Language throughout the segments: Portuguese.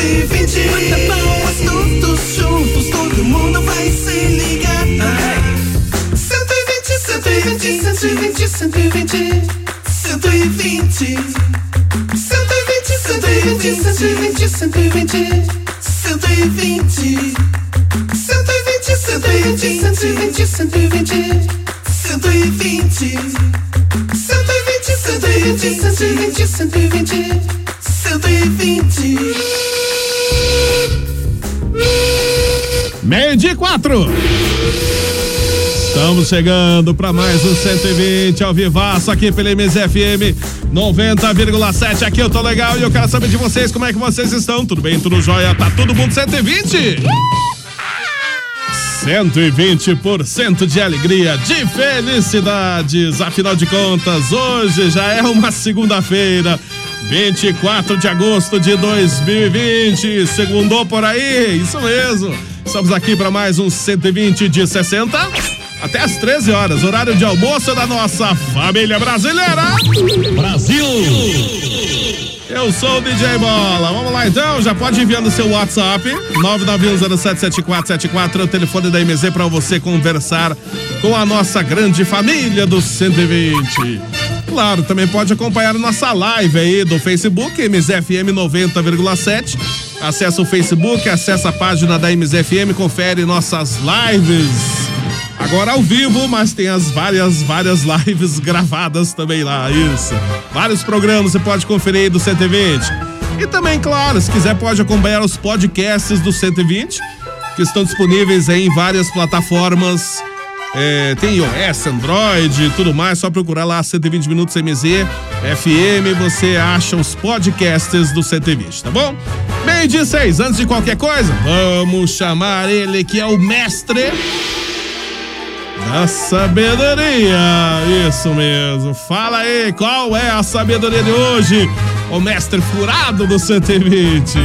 120. Bata palmas todos juntos, todo mundo vai se ligar. 120, 120, 120, 120. 120. 120, 120, 120, 120. 120. 120, 120, 120, 120. 120. 120, 120, 120, Meio de quatro. Estamos chegando para mais um 120 ao vivaço aqui pela MZFM 90,7. Aqui eu tô legal e eu quero saber de vocês como é que vocês estão. Tudo bem? Tudo jóia? Tá todo mundo 120? 120% de alegria, de felicidades. Afinal de contas, hoje já é uma segunda-feira, 24 de agosto de 2020. Segundou por aí, isso mesmo. Estamos aqui para mais um 120 de 60 até às 13 horas, horário de almoço da nossa família brasileira. Brasil. Eu sou o DJ Bola. Vamos lá então, já pode ir enviando seu WhatsApp 991077474, é o telefone da MZ para você conversar com a nossa grande família do 120. Claro, também pode acompanhar nossa live aí do Facebook MZFM 90,7. Acesse o Facebook, acessa a página da MZFM, confere nossas lives. Agora ao vivo, mas tem as várias, várias lives gravadas também lá, isso. Vários programas você pode conferir aí do 120. E também, claro, se quiser pode acompanhar os podcasts do 120, que estão disponíveis em várias plataformas. É, tem iOS, Android tudo mais, só procurar lá 120 Minutos MZ, FM, você acha os podcasts do 120, tá bom? Meio de seis, antes de qualquer coisa, vamos chamar ele que é o mestre da sabedoria. Isso mesmo. Fala aí, qual é a sabedoria de hoje? O mestre furado do 120.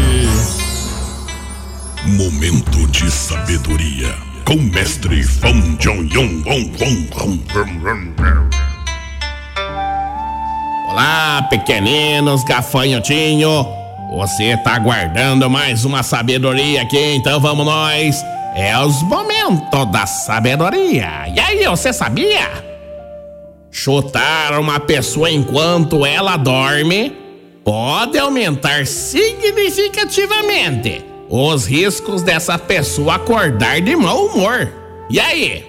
Momento de sabedoria com mestre Fão Jong Yong Wong Wong. Olá, pequeninos gafanhotinho. Você tá aguardando mais uma sabedoria aqui, então vamos nós. É os momentos da sabedoria. E aí, você sabia? Chutar uma pessoa enquanto ela dorme pode aumentar significativamente os riscos dessa pessoa acordar de mau humor. E aí?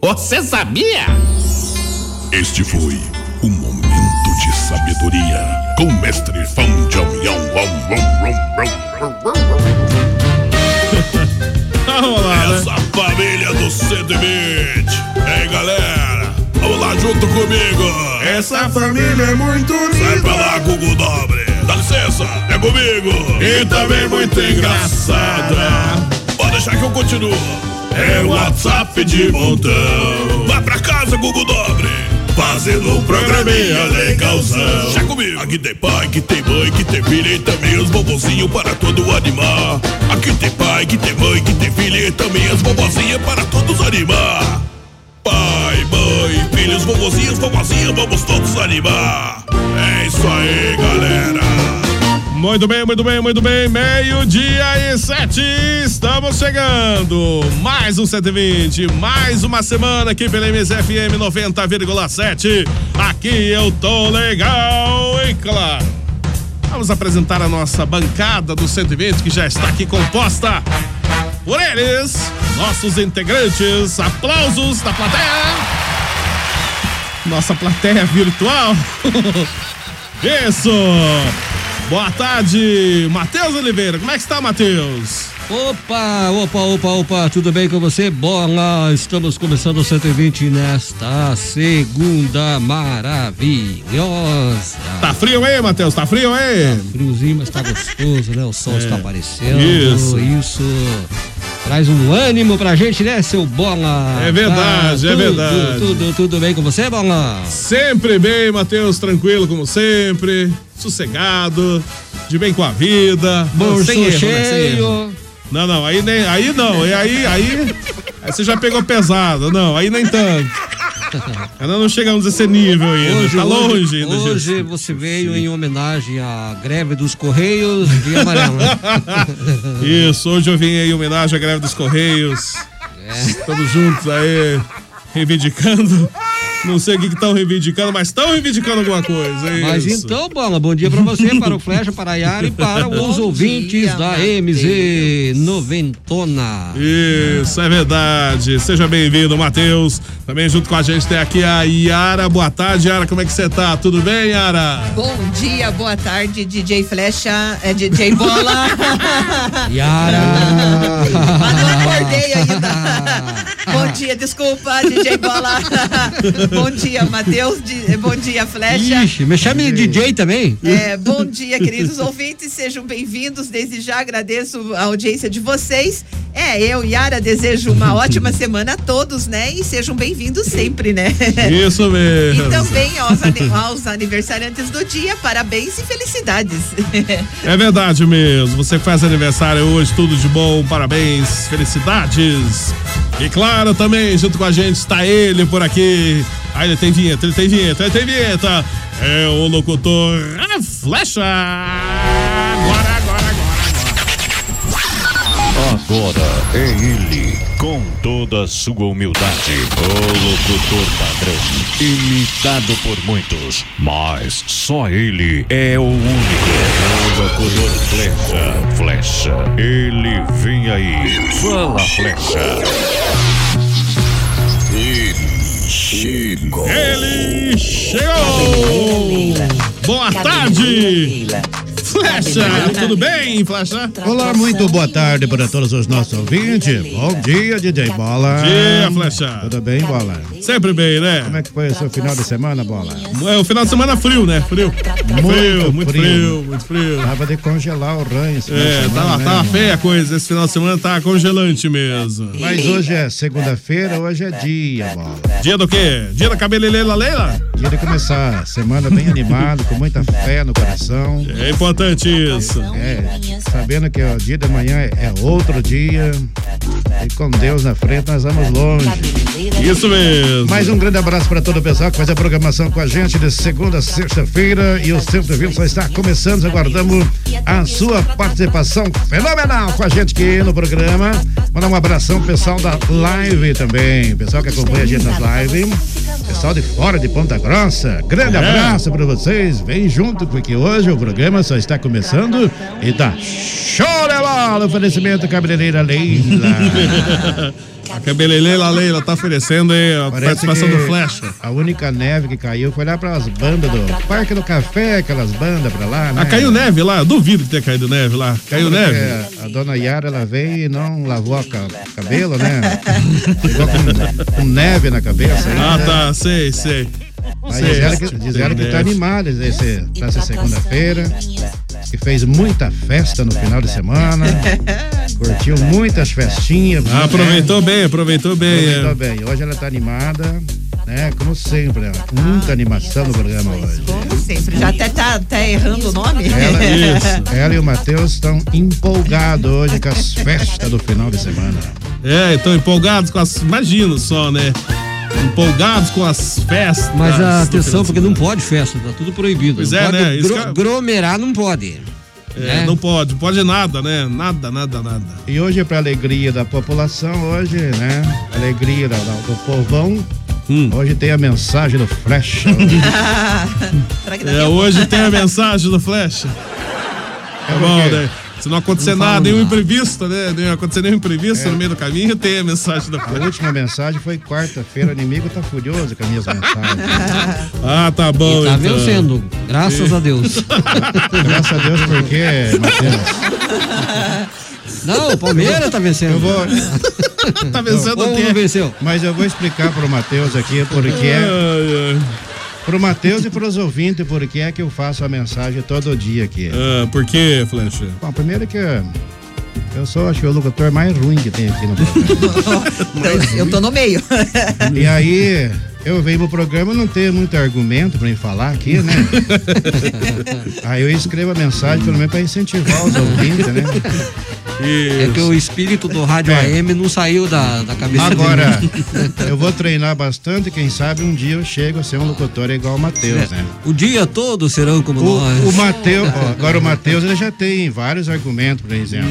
Você sabia? Este foi o momento de sabedoria com mestre Fão Wong Wong. Vamos lá, né? Essa família do 120. E aí, galera? Vamos lá junto comigo. Essa família é muito Sai pra lá, Google Dobre. Dá licença, é comigo. E também muito engraçada. Pode deixar que eu continuo. É WhatsApp de montão. Vai pra casa Gugu Dobre. Fazendo um programinha legalzão. Já comigo. Aqui tem pai, que tem mãe, que tem filha e também os bobozinhos para todo animar. Aqui tem pai, que tem mãe, que tem filha e também as bobozinhas para todos animar. Pai, mãe, filhos, vovozinhos, vovozinhas, vamos todos animar. É isso aí, galera. Muito bem, muito bem, muito bem. Meio-dia e sete, estamos chegando. Mais um 120, mais uma semana aqui pela MSFM 90,7. Aqui eu tô legal, hein, claro. Vamos apresentar a nossa bancada do 120 que já está aqui composta por eles, nossos integrantes. Aplausos da plateia. Nossa plateia virtual. Isso. Boa tarde, Matheus Oliveira. Como é que está, Matheus? Opa, opa, opa, opa, tudo bem com você? Bola, estamos começando o 120 nesta segunda maravilhosa. Tá frio aí, Matheus? Tá frio aí? Friozinho, mas tá gostoso, né? O sol está aparecendo. Isso. Isso. Traz um ânimo pra gente, né, seu Bola? É verdade, é tudo, verdade. Tudo, tudo bem com você, Bola? Sempre bem, Matheus, tranquilo como sempre, sossegado, de bem com a vida. Bolso sem erro, né? Sem cheio. erro. Não, não, aí nem, aí não, e aí, aí, aí você já pegou pesado, não, aí nem tanto. Ainda não chegamos a esse nível ainda, tá longe ainda. Hoje você veio em homenagem à greve dos Correios de amarelo? Isso, hoje eu vim em homenagem à greve dos Correios. Estamos juntos aí, reivindicando. Não sei o que estão reivindicando, mas estão reivindicando alguma coisa. é Mas isso. então, Bola, bom dia pra você, para o Flecha, para a Yara e para os Bom ouvintes dia, da. MZ Noventona. Isso, é verdade. Seja bem-vindo, Matheus. Também junto com a gente tem aqui a Yara. Boa tarde, Yara. Como é que você tá? Tudo bem, Yara? Bom dia, boa tarde, DJ Flecha, é DJ Bola. Yara! Mas não acordei ainda. Bom dia, desculpa, DJ Bola. Bom dia, Matheus. Di- Bom dia, Flecha. Ixi, me chame de DJ também? É, bom dia, queridos ouvintes, sejam bem-vindos. Desde já agradeço a audiência de vocês. É, eu, Yara, desejo uma ótima semana a todos, né? E sejam bem-vindos sempre, né? Isso mesmo. E também aos, aos aniversariantes do dia, parabéns e felicidades. É verdade mesmo. Você que faz aniversário hoje, tudo de bom, parabéns, felicidades. E claro, também, junto com a gente, está ele por aqui. Ah, ele tem vinheta, ele tem vinheta, ele tem vinheta. É o locutor a Flecha. Agora, agora, agora, agora. Agora é ele, com toda a sua humildade, o locutor padrão, imitado por muitos, mas só ele é o único, o locutor flecha, flecha, ele vem aí, fala flecha. Ele chegou! Boa tarde! Flecha, tudo bem, Flecha? Olá, muito boa tarde para todos os nossos ouvintes. Bom dia, DJ Bola. Dia, Flecha. Tudo bem, Bola? Sempre bem, né? Como é que foi o seu final de semana, Bola? É o final de semana frio, né? Frio. frio, muito frio. frio, muito frio. Tava de congelar o ranho esse final de É, semana, tava, né, tava irmão? feia a coisa. Esse final de semana tava congelante mesmo. Mas hoje é segunda-feira, hoje é dia, Bola. Dia do quê? Dia da cabeleleila Leila? Dia de começar. Semana bem animado, com muita fé no coração. É importante isso. É, sabendo que o dia de manhã é outro dia. E com Deus na frente nós vamos longe. Isso mesmo. Mais um grande abraço para todo o pessoal que faz a programação com a gente de segunda a sexta-feira e o 120 só está começando. Aguardamos a sua participação fenomenal com a gente aqui no programa. Mandar um abração pessoal da live também, pessoal que acompanha a gente nas lives. Pessoal de fora de Ponta Grossa, grande É. abraço para vocês. Vem junto, porque hoje o programa só está começando e tá show de bola. Oferecimento cabeleireira Leila. A cabeleleila Leila tá oferecendo aí a Parece participação do Flecha. A única neve que caiu foi lá pras bandas do Parque do Café, aquelas bandas pra lá, né? Ah, caiu neve lá? Eu duvido que tenha caído neve lá. Caiu Porque neve? A dona Yara, ela veio e não lavou o ca- cabelo, né? Chegou com, com neve na cabeça ainda. Ah, tá, sei, sei. Mas diz ela que, tem diz ela que tá neve. animada esse, pra essa segunda-feira. Que fez muita festa no final de semana. Curtiu muitas festinhas. Ah, aproveitou bem, aproveitou bem. Aproveitou é. bem. Hoje ela tá animada. né? Como sempre, né? muita animação no programa hoje. Como sempre. Já até tá, tá errando o nome. Ela, ela e o Matheus estão empolgados hoje com as festas do final de semana. É, estão empolgados com as. Imagino só, né? Empolgados com as festas. Mas do atenção, porque não pode festa, tá tudo proibido. Pois não é, pode né? Gro- é- Aglomerar não pode. É, né? Não pode, pode nada, né? Nada, nada, nada. E hoje é para alegria da população, hoje, né? Alegria da- do povão. Hum. Hoje tem a mensagem do Flash. Será que dá É, hoje tem a mensagem do Flash. Tá bom, né? Se não acontecer Não nada, nenhum nada. imprevisto, né? Não acontecer nenhum imprevisto no meio do caminho, tem a mensagem do A última mensagem foi quarta-feira. O inimigo tá furioso com as minhas mensagens. Ah, tá bom, E tá então. vencendo, graças a Deus. Graças a Deus, porque, Matheus, Não, o Palmeiras tá vencendo. eu vou. Tá vencendo o não quê? venceu? Mas eu vou explicar pro Matheus aqui porque é. Ai, ai. Pro Matheus e pros ouvintes, porque é que eu faço a mensagem todo dia aqui. Ah, por quê, Flash? Bom, primeiro que eu sou, acho que o locutor mais ruim que tem aqui no programa. Eu tô no meio. e aí, eu venho pro programa, não tenho muito argumento pra me falar aqui, né? aí eu escrevo a mensagem, pelo menos pra incentivar os ouvintes, né? É que o espírito do rádio É. AM não saiu da, da cabeça Agora, eu vou treinar bastante, quem sabe um dia eu chego a ser um locutor igual o Matheus, né? O dia todo serão como nós. O, o Matheus, agora o Matheus ele já tem vários argumentos, por exemplo.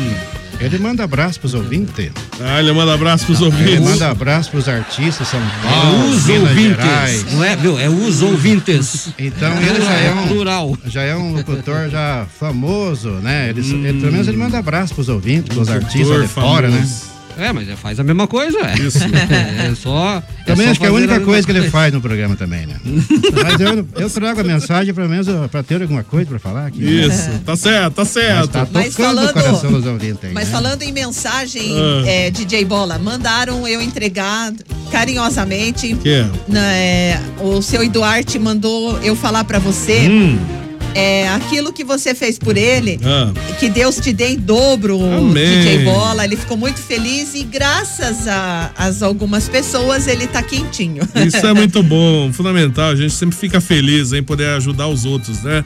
Ele manda abraço pros ouvintes. Ah, ele manda abraço pros Ele ouvintes. manda abraço pros artistas São É Paulo, os Minas ouvintes. Gerais. Não é, viu? É os ouvintes. Então ele já é um, plural. já é um locutor já famoso, né? Ele, ele- pelo menos ele manda abraço pros ouvintes, pros artistas de fora, né? É, mas é, faz a mesma coisa, é. Isso. É só. Também só acho que é a única mesma coisa que ele faz no programa também, né? Mas eu, eu trago a mensagem pelo menos pra ter alguma coisa pra falar aqui. né? Isso, tá certo, tá Mas certo. tá Mas tocando o falando- coração dos ouvintes aí, Mas né? falando em mensagem, Ah. é, DJ Bola, mandaram eu entregar carinhosamente. Que? né, o seu Eduardo mandou eu falar pra você Hum, é, aquilo que você fez por ele. ah, Que Deus te dê em dobro, Amém. DJ Bola. Ele ficou muito feliz e graças a, as algumas pessoas ele tá quentinho. isso é muito bom, fundamental. A gente sempre fica feliz em poder ajudar os outros, né?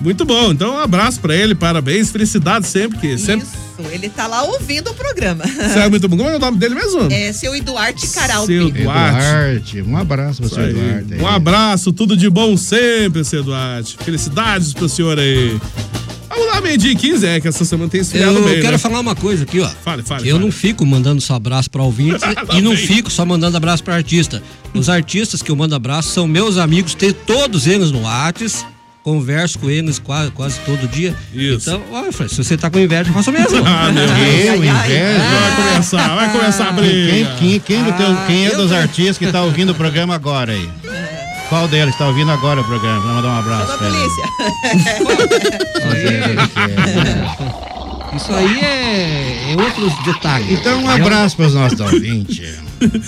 Muito bom. Então, um abraço pra ele, parabéns, felicidade sempre, que sempre. Isso, ele tá lá ouvindo o programa. Isso é muito bom. Como é o nome dele mesmo? É seu Eduardo Caralpi. Seu Duarte. Duarte, um abraço pro Isso seu aí. Duarte. aí. Um abraço, tudo de bom sempre, seu Duarte. Felicidades pro senhor aí. Vamos lá, meio-dia e 15, é que essa semana tem esfriado Eu bem, quero né? falar uma coisa aqui, ó. Fale, fale. Eu fale. não fico mandando só abraço para ouvintes e não fico só mandando abraço para artista. Os artistas que eu mando abraço são meus amigos, tenho todos eles no Whats, converso com eles quase, quase todo dia. Isso. Então, olha, Fred, se você tá com inveja, faça o mesmo. Ah, meu Deus. Inveja. Vai começar, vai começar a briga. Quem, quem, quem, do teu- quem é eu dos artistas que tá ouvindo o programa agora aí? Qual deles tá ouvindo agora o programa? Vou mandar um abraço ele. polícia. Isso aí é, é outros detalhes. Então, um abraço pros nossos ouvintes.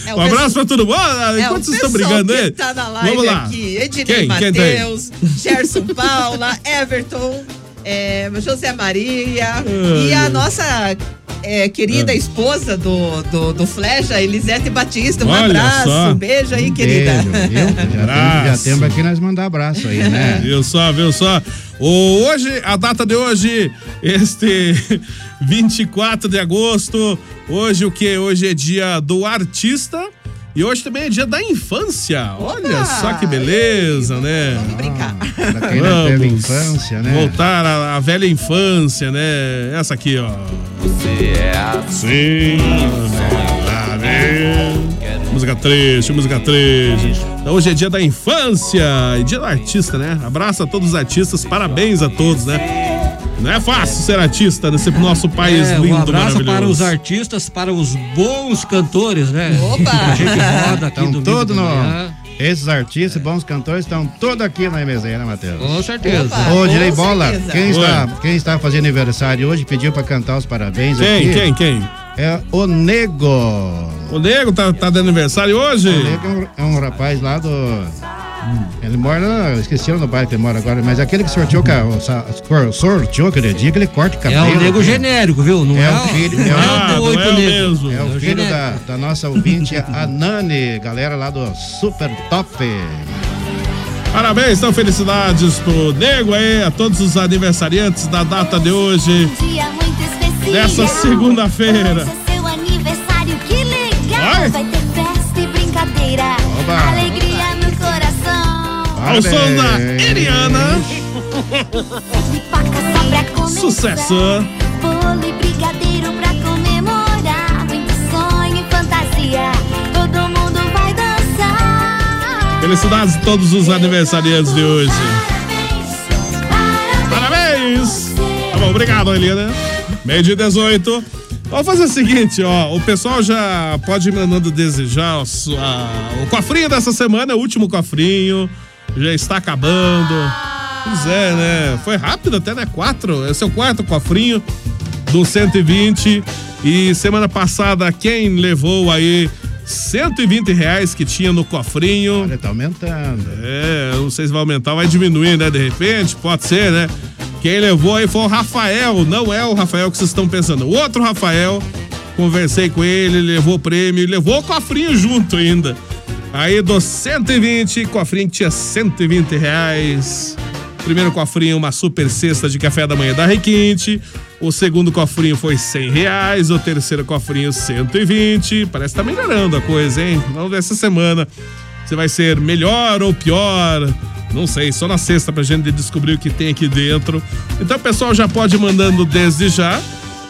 É, Um abraço pra todo mundo. Ah, É, Enquanto vocês estão pessoal brigando aí. Tá na live Vamos lá. aqui. Ednei? Matheus, Gerson Paula, Everton, é, José Maria e a nossa é, querida Ah. esposa do, do, do Flecha, Elisete Batista. Um Olha abraço, só. um beijo aí, querida. Beijo, viu? Já, tem, já temos aqui nós mandar abraço aí, né? Viu só, viu só? O, hoje, a data de hoje, este 24 de agosto. Hoje o que? Hoje é dia do artista. E hoje também é dia da infância. Olha Opa! só que beleza, né? Vamos brincar. Teve Vamos infância, né? Voltar à, à velha infância, né? Essa aqui, ó. Sim. Lá vem. Música triste, música triste. Então, hoje é dia da infância e dia do artista, né? Abraço a todos os artistas, parabéns a todos, né? Não é fácil ser artista nesse nosso país É, lindo, um abraço para os artistas, para os bons cantores, né? Opa! A gente roda aqui todos de no. Esses artistas, bons cantores, estão todos aqui na MZ, né, Matheus? Com certeza. Opa. Ô, Direi Bola, certeza. quem está, quem está fazendo aniversário hoje pediu pra cantar os parabéns Quem, aqui. quem, quem? É o Nego. O Nego tá, tá de aniversário hoje? O Nego é um, é um rapaz lá do. Ele mora, eu esqueci no bairro que ele mora agora, mas aquele que sorteou, o cor- sorteou aquele dia, aquele corte de É cabelo. o nego genérico, viu? Não É é, o filho, é não o- é o do é o mesmo. É o filho genérico. da, da nossa ouvinte, a Nani, galera lá do Super Top. Parabéns, então felicidades pro Nego aí, a todos os aniversariantes da data de hoje. Dia muito especial. Dessa segunda-feira. É seu aniversário, que legal. Vai. Vai ter festa e brincadeira. Oba. Alegria no coração. Ao som da. Eliana, sucesso. Bolo e brigadeiro pra comemorar. Muito sonho e fantasia. Todo mundo vai dançar. Felicidades a todos os aniversariantes de hoje. Parabéns. Parabéns! Tá bom, obrigado, Eliana. Meio de 18. Vamos fazer o seguinte, ó. O pessoal já pode ir mandando desejar o, sua- o cofrinho dessa semana, é o último cofrinho. Já está acabando. Pois é, né? Foi rápido até, né? Quatro. Esse é o quarto cofrinho do 120. E semana passada, quem levou aí 120 reais que tinha no cofrinho. Olha, tá aumentando. É, não sei se vai aumentar, vai diminuir, né? De repente, pode ser, né? Quem levou aí foi o Rafael, não é o Rafael que vocês estão pensando. O outro Rafael, conversei com ele, levou o prêmio, levou o cofrinho junto ainda. Aí dos 120, cofrinho que tinha 120 reais. Primeiro cofrinho, uma super cesta de café da manhã da Requinte. O segundo cofrinho foi 100 reais. O terceiro cofrinho, 120. Parece que tá melhorando a coisa, hein? Vamos ver essa semana se vai ser melhor ou pior. Não sei, só na sexta pra gente descobrir o que tem aqui dentro. Então pessoal já pode ir mandando desde já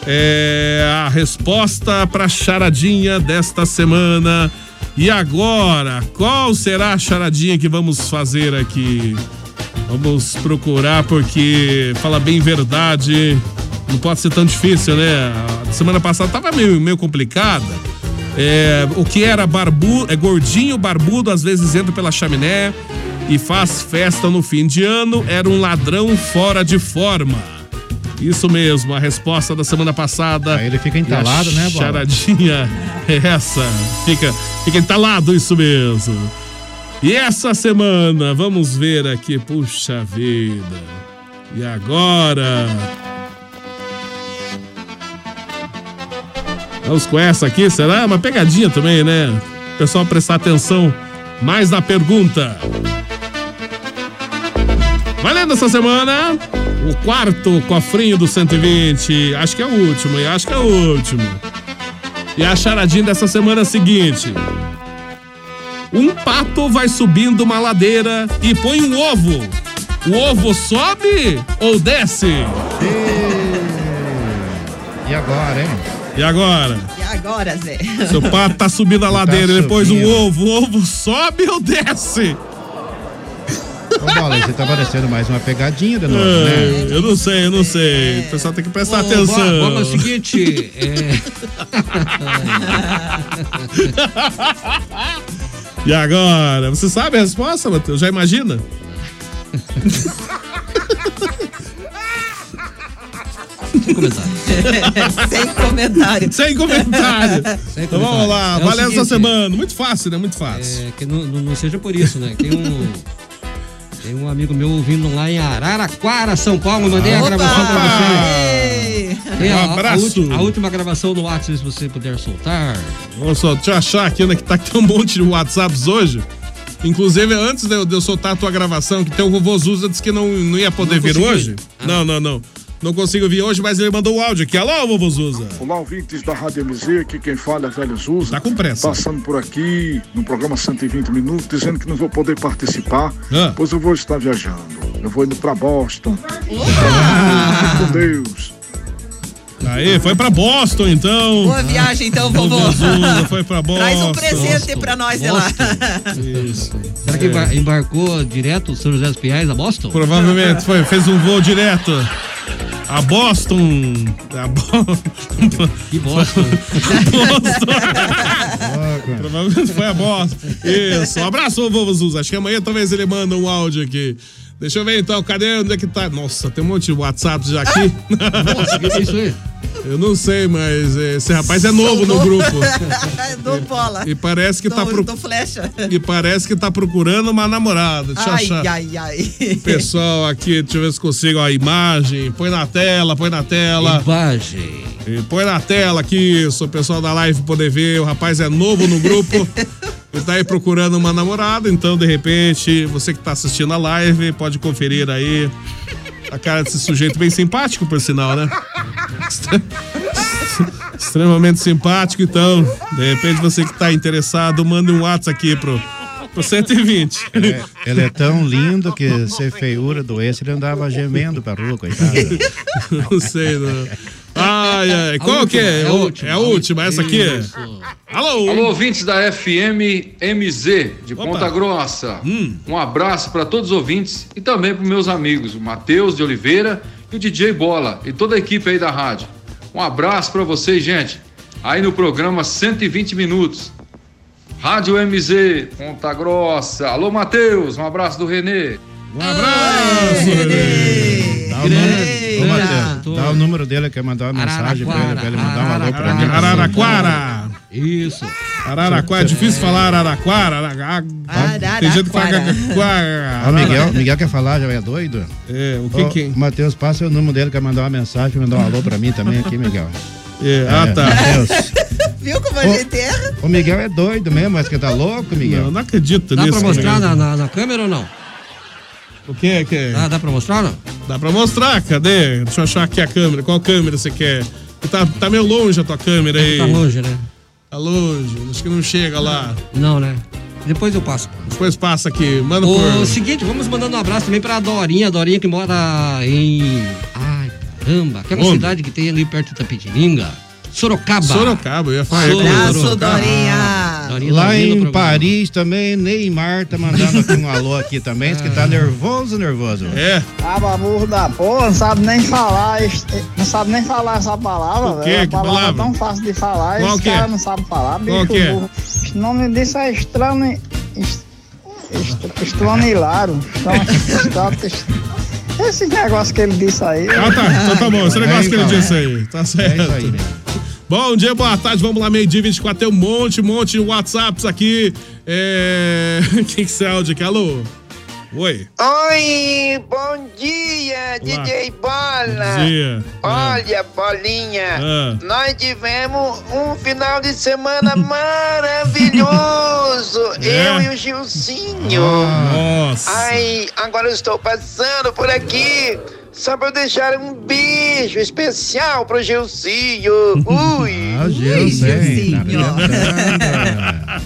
é, a resposta pra charadinha desta semana. E agora, qual será a charadinha que vamos fazer aqui? Vamos procurar porque fala bem verdade. Não pode ser tão difícil, né? A semana passada tava meio, meio complicada. É, o que era barbudo, é gordinho, barbudo, às vezes entra pela chaminé e faz festa no fim de ano, era um ladrão fora de forma. Isso mesmo, a resposta da semana passada. Aí ele fica entalado, né, Bola? Charadinha é essa. Fica, fica entalado, isso mesmo. E essa semana, vamos ver aqui, puxa vida. E agora? Vamos com essa aqui, será? Uma pegadinha também, né? O pessoal prestar atenção mais na pergunta. Valendo essa semana, o quarto cofrinho do 120. Acho que é o último, e acho que é o último. E a charadinha dessa semana é a seguinte: Um pato vai subindo uma ladeira e põe um ovo. O ovo sobe ou desce? E agora, hein? E agora? E agora, Zé? Seu pato tá subindo a ladeira, Tá ele pôs um ovo. O ovo sobe ou desce? Ô, Bola, você tá parecendo mais uma pegadinha de novo, É, né? eu não sei, eu não sei. O pessoal tem que prestar Ô, atenção. Bola, Bola, é o seguinte, é, E agora? Você sabe a resposta, Matheus? Já imagina? sem comentário. Sem comentário. Sem comentário. Sem Então vamos lá, É o valendo essa seguinte, semana. Muito fácil, né? Muito fácil. É, que não, não, não seja por isso, né? Tem um, tem um amigo meu ouvindo lá em Araraquara, São Paulo. Mandei a gravação pra você. Tem a, Um a, abraço. ulti- a última gravação do WhatsApp, se você puder soltar. Olha só, deixa eu achar aqui, né? Que tá aqui um monte de WhatsApps hoje. Inclusive, antes de eu, de eu soltar a tua gravação, que tem o vovô Zuza disse que não, não ia poder Não vir hoje. Ah. Não, não, não. Não consigo vir hoje, mas ele mandou o áudio aqui. Alô, vovô Zuza. Olá, ouvintes da Rádio MZ, aqui quem fala é Velho Zuza. Tá com pressa. Passando por aqui no programa 120 Minutos, dizendo que não vou poder participar, Ah. pois eu vou estar viajando. Eu vou indo pra Boston. Fique com Deus. Aí, foi pra Boston, então. Boa viagem, então, vovô. Vovô Zuza foi pra Boston. Traz um presente pra nós de lá. Isso. Será que embar- embarcou direto o São José dos Pinhais a Boston? Provavelmente foi, fez um voo direto a Boston. A Bo... Que Boston. Boston. Provavelmente foi a Boston. Isso. Um abraço, vovô Zuza. Acho que amanhã talvez ele manda um áudio aqui. Deixa eu ver então, cadê? Onde é que tá? Nossa, tem um monte de WhatsApp já aqui. Nossa, o que é isso aí? Eu não sei, mas esse rapaz é novo no grupo. do bola. E parece que do, tá pro... flecha. E parece que tá procurando uma namorada. Deixa eu Ai, achar. ai, ai. Pessoal aqui, deixa eu ver se consigo a imagem. Põe na tela, põe na tela. Imagem. E põe na tela aqui, o pessoal da live poder ver. O rapaz é novo no grupo. Ele tá aí procurando uma namorada, então de repente, você que tá assistindo a live, pode conferir aí. A cara desse sujeito bem simpático, por sinal, né? Extre- Extremamente simpático, então, de repente você que tá interessado, manda um WhatsApp aqui pro, pro 120. Ele é, ele é tão lindo que se feiura doesse, ele andava gemendo pra rua, coitado. Não sei, não. Ai, ai, qual que é? última, é a última. É a última, essa aqui? Alô? Alô, ouvintes da FM MZ de Opa. Ponta Grossa. Hum. Um abraço para todos os ouvintes e também para meus amigos, o Matheus de Oliveira e o DJ Bola e toda a equipe aí da rádio. Um abraço para vocês, gente. Aí no programa 120 minutos. Rádio MZ, Ponta Grossa. Alô, Matheus, um abraço do Renê. Um abraço. Dá o número, ô, Matheus, dá o número dele, quer mandar uma mensagem pra ele, pra ele mandar um alô pra mim. Araraquara. Isso. Araraquara, é difícil falar Araraquara. Arara- Tem gente que fala Araraquara. Ó, Miguel, Miguel quer falar, já é doido? É, o que Ô, que... Matheus, passa o número dele, quer mandar uma mensagem, mandar um alô pra mim também aqui, Miguel. É, ah, É, tá. Matheus. Viu como a gente erra? O Miguel é doido mesmo, mas que tá louco, Miguel. Não, não acredito Dá nisso. pra mostrar na, na, na câmera ou não? O que é que? Dá, dá pra mostrar não? Dá pra mostrar, cadê? Deixa eu achar aqui a câmera. Qual câmera você quer? Tá, tá meio longe a tua câmera aí. Tá longe, né? Tá longe, acho que não chega lá. Não, né? Depois eu passo. Depois passa aqui, manda O por... seguinte, vamos mandando um abraço também pra Dorinha, a Dorinha que mora em. Ai, caramba, aquela Onde? cidade que tem ali perto de Tapetininga. Sorocaba. Sorocaba, eu ia falar. Abraço, Sorocaba. Dorinha. Dorinha Lá em. Paris também, Neymar tá mandando aqui um alô aqui também, diz que tá nervoso, nervoso. É, Ah, baburro da porra, não sabe nem falar, es- não sabe nem falar essa palavra, velho. A Que palavra, palavra? é tão fácil de falar, Qual esse que é? cara não sabe falar, bicho Qual que é? burro. O nome disso é estranho. est- est- Estranilaro. Então, est- Esse negócio que ele disse aí. Ah, tá. Então tá bom. Esse É, negócio que ele então. disse aí. Tá É certo. isso aí. Bom dia, boa tarde. Vamos lá, meio-dia 24. Tem um monte, monte de WhatsApps aqui. É. Quem que esse áudio aqui? Alô? Oi. Oi, bom dia, DJ Bola. Bom dia. Olha, Bolinha, Ah. nós tivemos um final de semana maravilhoso. É? Eu e o Gilcinho. Nossa. Ai, agora eu estou passando por aqui só para deixar um beijo especial pro Gilcinho. Ui. Ah, Ui, Gilson, hein? Gilcinho. Tá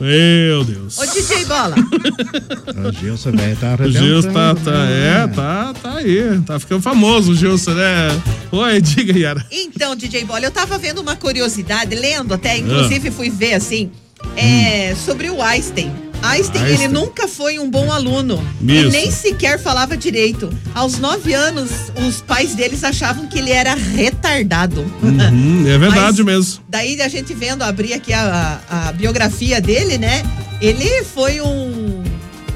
Meu Deus. Ô, DJ Bola. O Gilson, velho, tá O. Gilson tá, tá, né? é, tá, tá aí. Tá ficando famoso o Gilson, né? Oi, diga, Yara. Então, DJ Bola, eu tava vendo uma curiosidade, lendo Ah. até, inclusive fui ver assim, é, sobre o Einstein. Einstein, ele Einstein. nunca foi um bom aluno. E Isso. nem sequer falava direito. Aos nove anos, os pais deles achavam que ele era retardado. Hum, é verdade mesmo. Daí a gente vendo, abrir aqui a, a biografia dele, né? Ele foi um,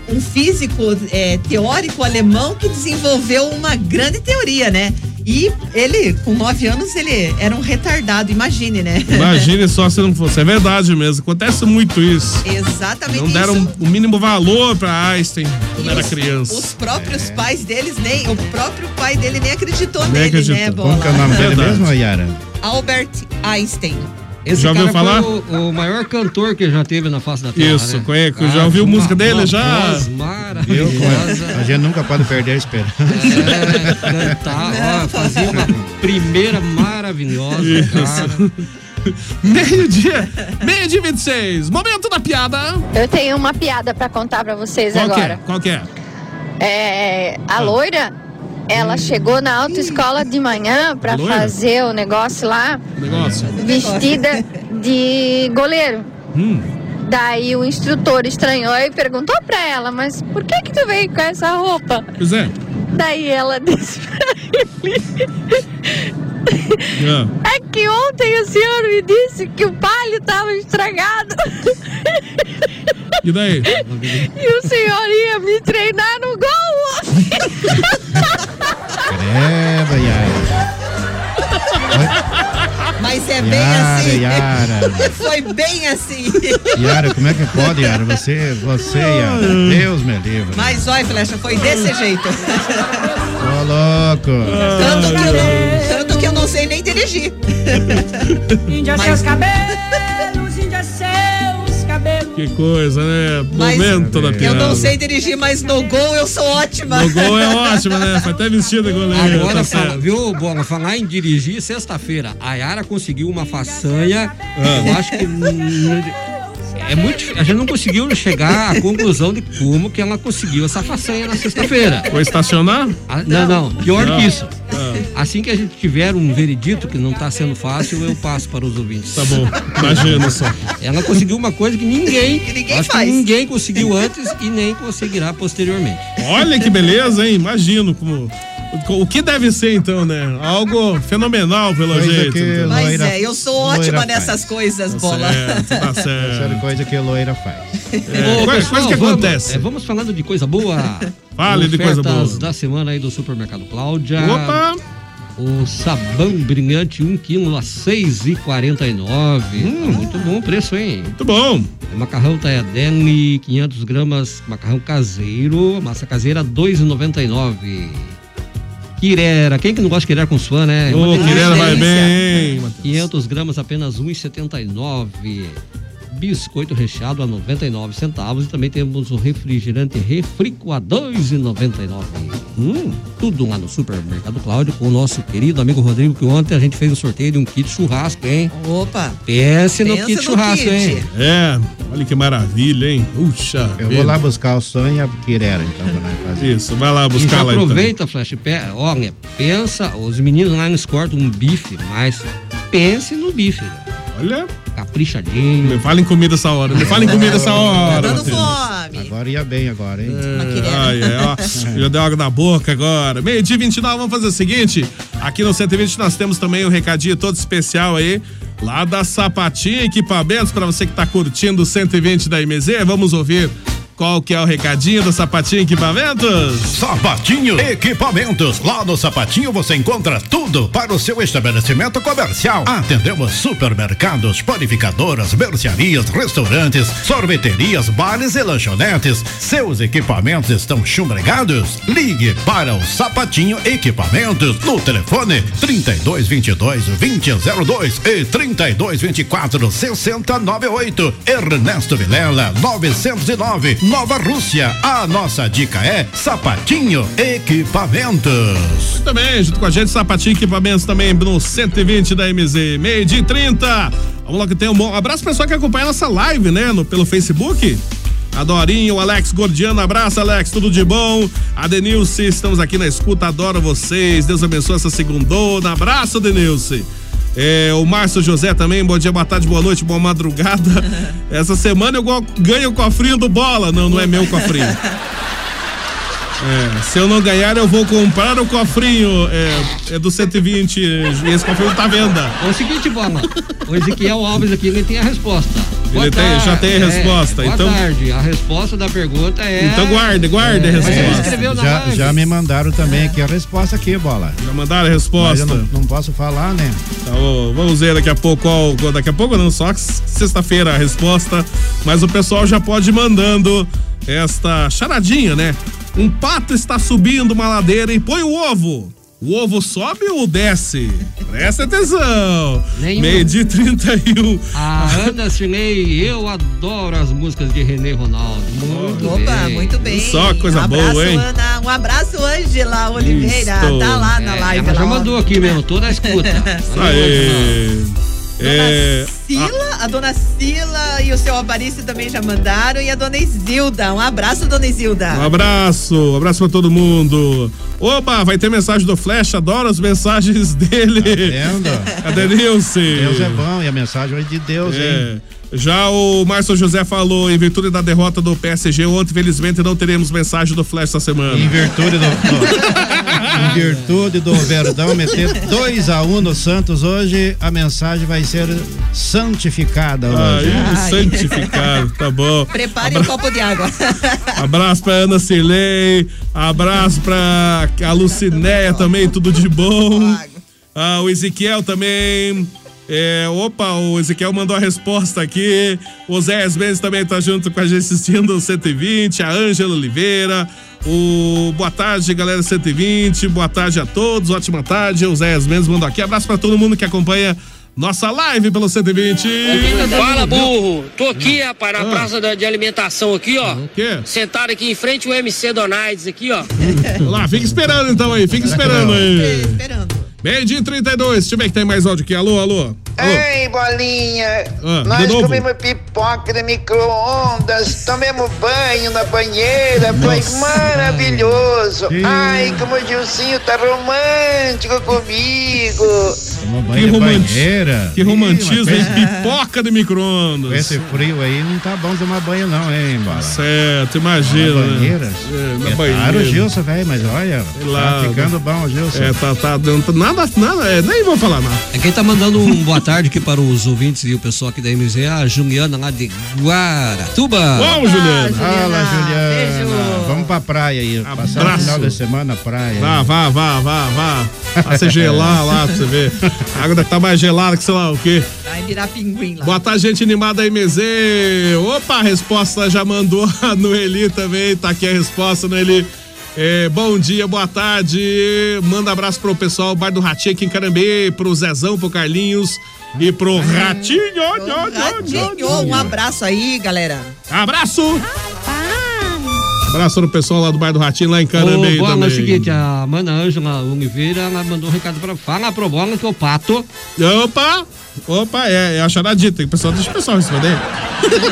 um físico é, teórico alemão que desenvolveu uma grande teoria, né? E ele, com nove anos, ele era um retardado, imagine, né? Imagine só se não fosse. É verdade mesmo. Acontece muito isso. Exatamente Não deram isso. o mínimo valor pra Einstein quando E era os- criança. Os próprios pais deles nem, o próprio pai dele nem acreditou Nem nele, acreditou. né, Como que é o Bola? nome dele Verdade. mesmo, Yara? Albert Einstein. Esse Já ouviu cara falar? foi o, o maior cantor que já teve na face da terra. Isso, né? conheço. Já Ah, ouviu uma- música dele? uma Já? voz maravilhosa. A gente nunca pode perder a esperança. É, cantar, ó, fazia uma primeira maravilhosa, Isso. cara. Meio-dia, meio-dia 26. Momento da piada. Eu tenho uma piada pra contar pra vocês Qual que é? agora. Qual que é? É, a loira, ela chegou na autoescola de manhã pra Loira? fazer o negócio lá, Negócio. vestida de goleiro. Hum. Daí o instrutor estranhou e perguntou pra ela, mas por que que tu veio com essa roupa? Pois é. Daí ela disse pra ele, Ah. é que ontem o senhor me disse que o palho tava estragado E daí? e o senhor ia me treinar no gol. Credo, Yara. Mas é bem Yara, assim. Yara. Foi bem assim. Yara, como é que pode, Yara? Você, você, Yara. Deus me livre. Mas olha, Flecha, foi desse jeito. Ô, louco. Tanto que, eu não, tanto que eu não sei nem dirigir. Índia Mas- seus cabelos. Que coisa, né? Mas Momento da eu piada. não sei dirigir, mas no gol eu sou ótima. O gol é ótimo, né? Foi até vestido goleiro. Agora, tá fala, viu, Bola? Falar em dirigir, sexta-feira, a Yara conseguiu uma façanha. Ah. Eu acho que. É muito difícil. A gente não conseguiu chegar à conclusão de como que ela conseguiu essa façanha na sexta-feira. Foi estacionar? Ah, não, não. Pior Não. que isso. Ah. Assim que a gente tiver um veredito que não está sendo fácil, eu passo para os ouvintes. Tá bom. Imagina só. Ela conseguiu uma coisa que ninguém, Que ninguém acho faz. que ninguém conseguiu antes e nem conseguirá posteriormente. Olha que beleza, hein? Imagino como. O que deve ser, então, né? Algo fenomenal, pelo Coisa jeito. que então. Mas Loira- é, eu sou ótima faz. nessas coisas, bola. Certo, tá é certo. coisa que a loira faz. É, Ô, coisa, pessoal, coisa que vamos- acontece. é, Vamos, falando de coisa boa. Fale de coisa boa. da semana aí do Supermercado Cláudia. Opa! O sabão brilhante 1 kg a 6,49. Hum. Tá muito bom o preço, hein? Muito bom. O macarrão Tayadene, 500 gramas, macarrão caseiro, massa caseira 2,99. Quirera, quem que não gosta de quirera com suã, né? Ô, Uma Quirera vai bem, Matheus. 500 gramas, apenas 1,79. Biscoito recheado a 99 centavos. E também temos o refrigerante Refrico a 2,99. Hum, tudo lá no Supermercado Cláudio com o nosso querido amigo Rodrigo, que ontem a gente fez um sorteio de um kit churrasco, hein? Opa. Pense no kit no churrasco, kit. hein? É, olha que maravilha, hein? Puxa. Eu vida. vou lá buscar o sonho e a quirera, então, pra fazer. Isso, vai lá buscar lá então. aproveita, Flash, pe- olha, pensa, os meninos lá nos cortam um bife, mas pense no bife. Olha, Caprichadinho. me fala em comida essa hora. Me fala em comida essa Tá hora. dando Matheus. fome. Agora ia bem agora, hein? Ai, é, ó, já deu água na boca agora. Meio dia 29, vamos fazer o seguinte: aqui no 120 nós temos também um recadinho todo especial aí, lá da Sapatinha Equipamentos, pra você que tá curtindo o 120 da MZ. Vamos ouvir qual que é o recadinho da Sapatinha Equipamentos? Sapatinho Equipamentos. Lá no Sapatinho você encontra tudo para o seu estabelecimento comercial. Atendemos supermercados, panificadoras, mercearias, restaurantes, sorveterias, bares e lanchonetes. Seus equipamentos estão chumbregados? Ligue para o Sapatinho Equipamentos no telefone 3222 2002 e 3224 6098. Ernesto Vilela 909 Nova Rússia. A nossa dica é Sapatinho Equipamentos. Também, junto com a gente, Sapatinho Equipamentos também no 120 da MZ, meio dia e 30. Vamos lá que tem um bom abraço pro pessoal que acompanha nossa live, né, no, pelo Facebook. A Dorinho, o Alex Gordiano, abraço Alex, tudo de bom. A Denilce, estamos aqui na escuta, adoro vocês. Deus abençoe essa segundona. Abraço, Denilce. É, o Márcio José também, bom dia, boa tarde, boa noite, boa madrugada. Essa semana eu ganho o cofrinho do bola. Não, não é meu cofrinho. É, se eu não ganhar, eu vou comprar o cofrinho. É, é do 120 e esse cofrinho tá à venda. É o seguinte, Bola. O Ezequiel Alves aqui, ele tem a resposta. Ele tem- já tem a É, resposta, boa então- tarde. A resposta da pergunta é. Então guarde, guarde a Mas ele resposta. Já, já me mandaram também aqui a resposta aqui, bola. Já mandaram a Mas resposta? eu não, não posso falar, né? Então, vamos ver daqui a pouco qual. Daqui a pouco não, só que sexta-feira a resposta. Mas o pessoal já pode ir mandando esta charadinha, né? Um pato está subindo uma ladeira e põe o ovo. O ovo sobe ou desce? Presta atenção. Nenhum. Meio de 31. A Ana Cirnei, eu adoro as músicas de René Ronaldo. Muito Opa, bem. muito bem. Só coisa um abraço, boa, hein? Ana. Um abraço, Ângela Oliveira. Tá lá na É, live. ela já mandou aqui mesmo, toda a escuta. Aí. É, Sila, a dona Sila e o seu Aparício também já mandaram. E a dona Isilda. Um abraço, dona Isilda. Um abraço, um abraço pra todo mundo. Oba, vai ter mensagem do Flash, adoro as mensagens dele. Vendo? Cadê Nilce? Deus é bom e a mensagem hoje de Deus, É. hein? Já o Márcio José falou, em virtude da derrota do PSG ontem, infelizmente não teremos mensagem do Flash essa semana. Em virtude do, do- em virtude do Verdão meter 2 a 1 um no Santos hoje, a mensagem vai ser santificada hoje. Aí, santificado, tá bom. Prepare um copo de água. Abraço pra Ana Cirlei, abraço pra a Lucinéia também, tudo de bom. Ah, o Ezequiel também. É, opa, o Ezequiel mandou a resposta aqui. O Zé Mendes também tá junto com a gente assistindo o 120. A Ângela Oliveira. O boa tarde, galera 120. Boa tarde a todos. Ótima tarde. O Zé Mendes mandou aqui. Abraço pra todo mundo que acompanha nossa live pelo 120. Fala, burro! Tô aqui, rapaz, na praça da- de alimentação aqui, ó. O quê? Sentado aqui em frente o MC Donaides aqui, ó. Vamos lá, fica esperando então aí, fica esperando aí. Esperando. Meio dia e 32, deixa eu ver que tem mais áudio aqui. Alô, alô. Ei, bolinha! Ah, Nós comemos pipoca de micro-ondas, tomamos banho na banheira, foi maravilhoso! Ai, como o Gilcinho tá romântico comigo! Que, romanti- banheira. que romantismo, Ih, hein? Pipoca de micro-ondas. Esse frio aí não tá bom tomar banho não, hein, Bola? Certo, imagina. Na né? banheira? É, na É banheira. caro o Gilson, velho, mas olha, Sei lá, tá ficando bom o Gilson. É, tá, tá, não tá- nada, nada, é, nem vou falar nada. É quem tá mandando um boa tarde aqui para os ouvintes e o pessoal aqui da MZ, a Juliana lá de Guaratuba. Vamos, Juliana. Fala, Juliana. Vamos pra praia aí. Passar o Abraço. final de semana na praia. Vá, aí. vá, vá, vá, vá. Vai se gelar lá pra você ver. A água deve tá mais gelada que sei lá o quê. Vai virar pinguim lá. Boa tarde, gente animada aí, MZ. Opa, a resposta já mandou a Noeli também. Tá aqui a resposta, Noeli. É, bom dia, boa tarde. Manda abraço pro pessoal, Bar do Ratinho aqui em Carambeí, pro Zezão, pro Carlinhos e pro Ratinho. Ratinho, um abraço aí, galera. Abraço! Abraço no pessoal lá do Bar do Ratinho, lá em Carambeí Ô, Bola, é o seguinte, a Mana Ângela Oliveira, ela mandou um recado pra Fala pro Bola que o Pato. Opa! Opa, é, é a charadita. O pessoal, deixa o pessoal responder.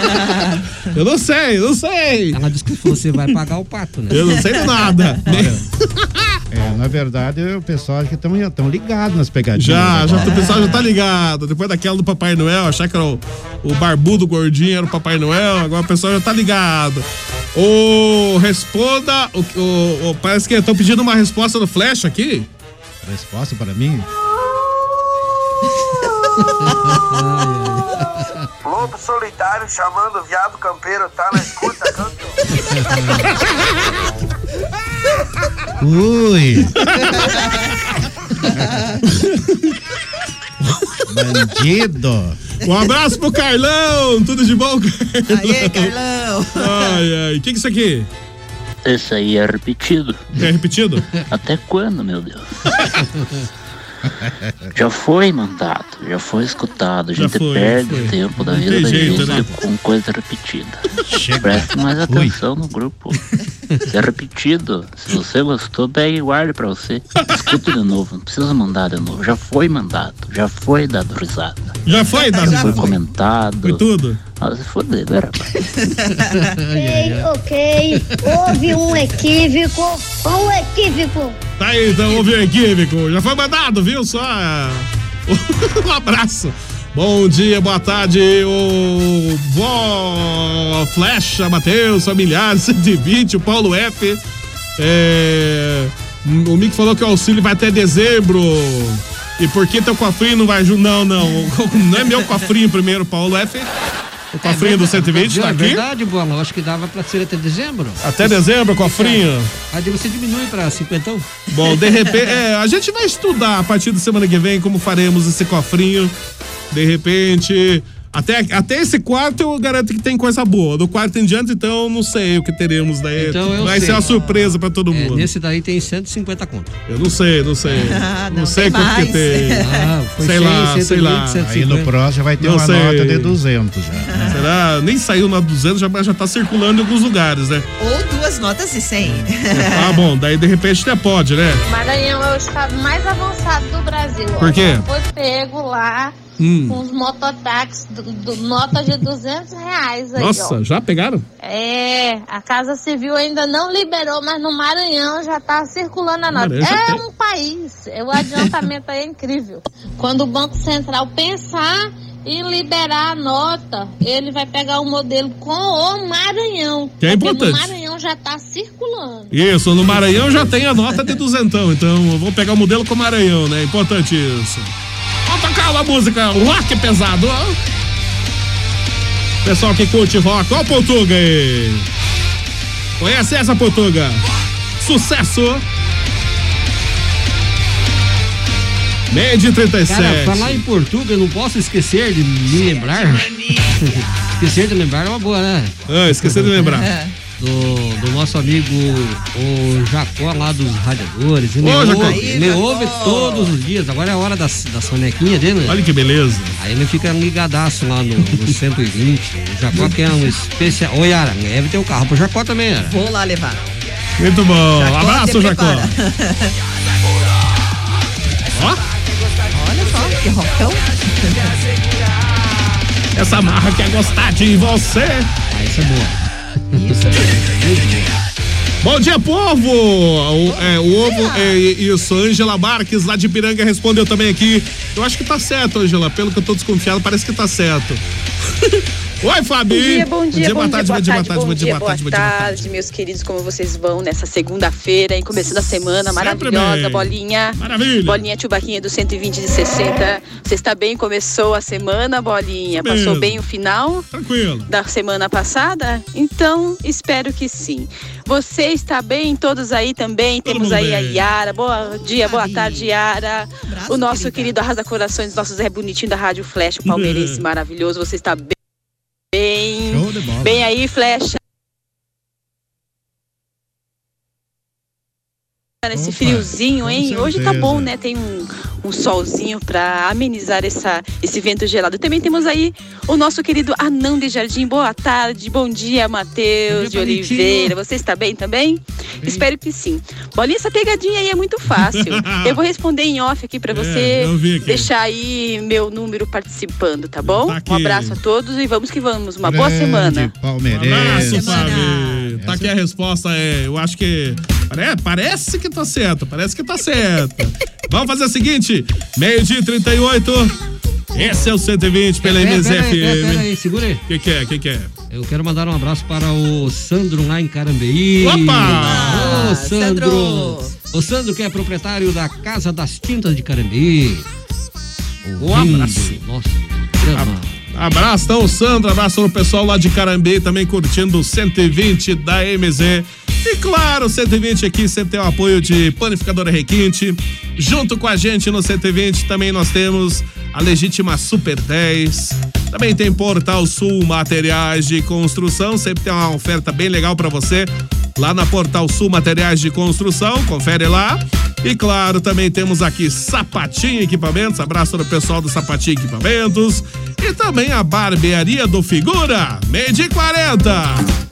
eu não sei, eu não sei. Ela disse que você vai pagar o Pato, né? Eu não sei de nada. É, na verdade, o pessoal acho que estão ligados nas pegadinhas. Já, já, o pessoal já tá ligado. Depois daquela do Papai Noel, achar que era o, o barbudo gordinho era o Papai Noel, agora o pessoal já tá ligado. Ô, responda. O, o- o- parece que estão pedindo uma resposta no Flash aqui. Resposta para mim? Lobo solitário chamando o viado campeiro, tá na escuta, campeão? Ui! Bandido! Um abraço pro Carlão, tudo de bom, Carlão? Aê, Carlão! Ai, ai, o que que é isso aqui? Esse aí é repetido. É repetido? Até quando, meu Deus? Já foi mandado, já foi escutado. A gente foi, perde o tempo da Não vida da jeito, gente né? com coisa repetida. Preste mais atenção no grupo. Se é repetido, se você gostou, pegue e guarde pra você. Escuta de novo, não precisa mandar de novo. Já foi mandado, já foi dado risada. Já foi dado Já foi comentado. Foi tudo? Ah, se foder, né, rapaz? Ok, ok. Houve um equívoco. Um equívoco. Tá aí, então houve um equívoco. Já foi mandado, viu? Só um abraço. Bom dia, boa tarde, o Vó Flecha, Matheus, familiares, 120, o Paulo F. É, o Mick falou que o auxílio vai até dezembro. E por que teu cofrinho não vai junto? Não, não. Não é meu cofrinho primeiro, Paulo F. O cofrinho do 120 tá É aqui. verdade, Bola, acho que dava pra ser até dezembro. Até dezembro, cofrinho. Aí você diminui pra cinquentão. Bom, de repente, é, a gente vai estudar a partir da semana que vem como faremos esse cofrinho. De repente, até, até esse quarto eu garanto que tem coisa boa. Do quarto em diante, então, não sei o que teremos daí. Então eu vai sei. ser uma surpresa pra todo É, mundo. nesse daí tem 150 conto. Eu não sei, não sei. Ah, não, sei quanto que tem. Ah, foi sei 100, lá, sei 120, lá. 150. Aí no próximo já vai ter Não uma sei. nota de 200 já. Será? Nem saiu na 200, já, mas já tá circulando em alguns lugares, né? Ou duas notas de 100. Ah, bom, daí de repente até pode, né? Maranhão é o estado mais avançado do Brasil. Por quê? Foi pego lá Hum. com os mototáxis, do, do- notas de 200 reais aí, Nossa, ó. já pegaram? É, a Casa Civil ainda não liberou, mas no Maranhão já tá circulando a nota. É tem. um país, o adiantamento aí é incrível. Quando o Banco Central pensar em liberar a nota, ele vai pegar o modelo com o Maranhão. Que é porque importante. No Maranhão já tá circulando. Isso, no Maranhão já tem a nota de duzentão, então vamos pegar o modelo com o Maranhão, né? Importante isso. Tocar uma música rock pesado. ó. Pessoal que curte rock, ó o Portuga aí. Conhece essa Portuga? Sucesso! Meio de 37. Cara, falar em Portugal, eu não posso esquecer de me lembrar. esquecer de lembrar é uma boa, né? Ah, esquecer de lembrar. Do, do nosso amigo o Jacó lá dos radiadores. Ele, Ô, Jacó. ouve, ele ouve todos os dias. Agora é a hora da, da sonequinha dele. né? Olha que beleza. Aí ele fica ligadaço lá no, no 120. O Jacó que é um especial. Ô, Yara, deve ter o carro pro Jacó também, Yara. Vou lá levar. Muito bom. Jacó, Abraço, Jacó. Ó, Olha só, que rocão. essa marra quer gostar de você. Ah, isso é boa. Bom dia, povo! O, é, o ovo, é, isso, Ângela Marques, lá de Piranga, respondeu também aqui. Eu acho que tá certo, Ângela. Pelo que eu tô desconfiado, parece que tá certo. Oi, Fabi! Bom dia, bom dia, boa bom tarde, dia, bom dia, boa tarde, bom bom dia, dia, boa tarde, boa bom dia, boa tarde. tarde, meus queridos, como vocês vão nessa segunda-feira, hein? Começando a semana maravilhosa, bolinha. Maravilha. Bolinha Tchubaquinha do 120 de 60. Você está bem? Começou a semana, bolinha? Passou bem o final? Tranquilo. Da semana passada? Então, espero que sim. Você está bem? Todos aí também? Temos mundo aí a bem. Yara. Boa dia, boa tarde, Yara. o nosso querido Arrasa Corações, nosso Zé Bonitinho da Rádio Flash, o palmeirense maravilhoso. Você está bem? Bem, bem aí, Flecha. Nesse Opa, friozinho, hein? Hoje tá bom, né? Tem um, um solzinho pra amenizar essa, esse vento gelado. Também temos aí o nosso querido Anão de Jardim. Boa tarde, bom dia, Matheus de dia, Oliveira. Você está bem também? Espero que sim. Bolinha, essa pegadinha aí é muito fácil. eu vou responder em off aqui pra você É, vi aqui. deixar aí meu número participando, tá bom? Tá um abraço a todos e vamos que vamos. Uma boa Grande semana. Palmeirense. Abraço, Fabi. Tá aqui a resposta, é, eu acho que pare- parece que tá certo, parece que tá certo. Vamos fazer o seguinte, meio-dia e 38, esse é o 120 pela Pera, MZFM. pera aí, pera, pera aí, segura aí. O que que é, o que que é? Eu quero mandar um abraço para o Sandro lá em Carambeí. Opa! Ô, Sandro! O Sandro que é proprietário da Casa das Tintas de Carambeí. Um abraço. Nosso programa. Abraço, então, Sandro. Abraço no pessoal lá de Carambeí também curtindo o 120 da MZ. E claro, o 120 aqui sempre tem o apoio de Panificadora Requinte. Junto com a gente no 120 também nós temos a Legítima Super 10. Também tem Portal Sul Materiais de Construção. Sempre tem uma oferta bem legal para você lá na Portal Sul Materiais de Construção. Confere lá. E claro, também temos aqui Sapatinho Equipamentos. Abraço no pessoal do Sapatinho Equipamentos. E também a Barbearia do Figura, meio de 40.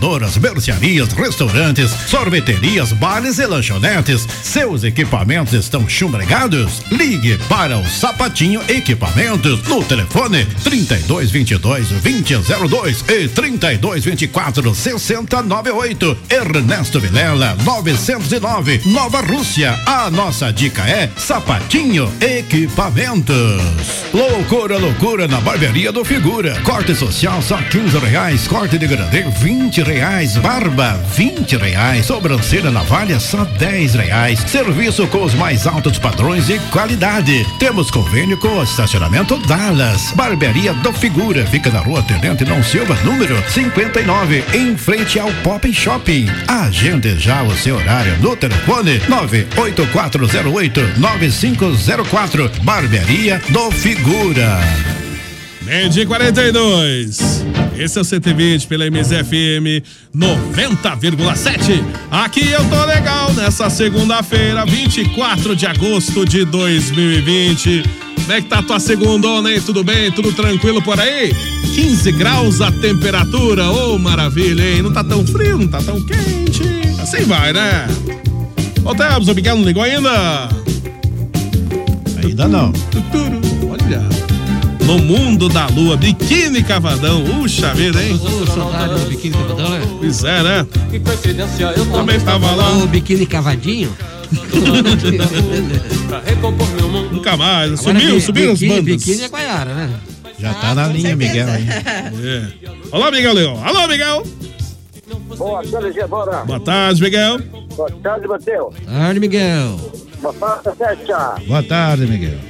panificadoras, mercearias, restaurantes, sorveterias, bares e lanchonetes. Seus equipamentos estão chumbregados? Ligue para o Sapatinho Equipamentos no telefone 3222 2002 e 3224 6098. Ernesto Vilela 909, Nova Rússia. A nossa dica é Sapatinho Equipamentos. Loucura, loucura na barbearia do Figura. Corte social só 15 reais. Corte de grande 20 reais. Barba 20 reais. Sobrancelha navalha só 10 reais. Serviço com os mais altos padrões e qualidade. Temos convênio com o estacionamento Dallas. Barbearia do Figura. Fica na rua Tenente Dom Silva, número 59, em frente ao Pop Shopping. Agende já o seu horário no telefone 98408-9504. Barbearia do Figura. Meio-dia e 42. Esse é o 120 pela MZFM 90,7. Aqui eu tô legal nessa segunda-feira, 24 de agosto de 2020. Como é que tá a tua segundona aí? Tudo bem? Tudo tranquilo por aí? 15 graus a temperatura. Ô, maravilha, hein? Não tá tão frio, não tá tão quente. Assim vai, né? Ô, Tebs, o Miguel não ligou ainda? Ainda não. Olha. No mundo da lua, biquíni cavadão. Puxa vida, hein? Ô, saudade do biquíni cavadão, né? Pois é, né? Que coincidência, eu Também tava lá. O biquíni cavadinho? Pra recompor meu mundo. Nunca mais. Agora, Sumiu, bi- subiu as biquíni, bandas. Biquíni é Guaiara, né? Já tá na linha, Miguel, hein? É. Olá, Miguel Leão. Alô, Miguel. Boa tarde, Gebora. Boa tarde, Miguel. Boa tarde, Matheus. Tarde, Miguel. Boa tarde, Sérgio. Boa tarde, Miguel.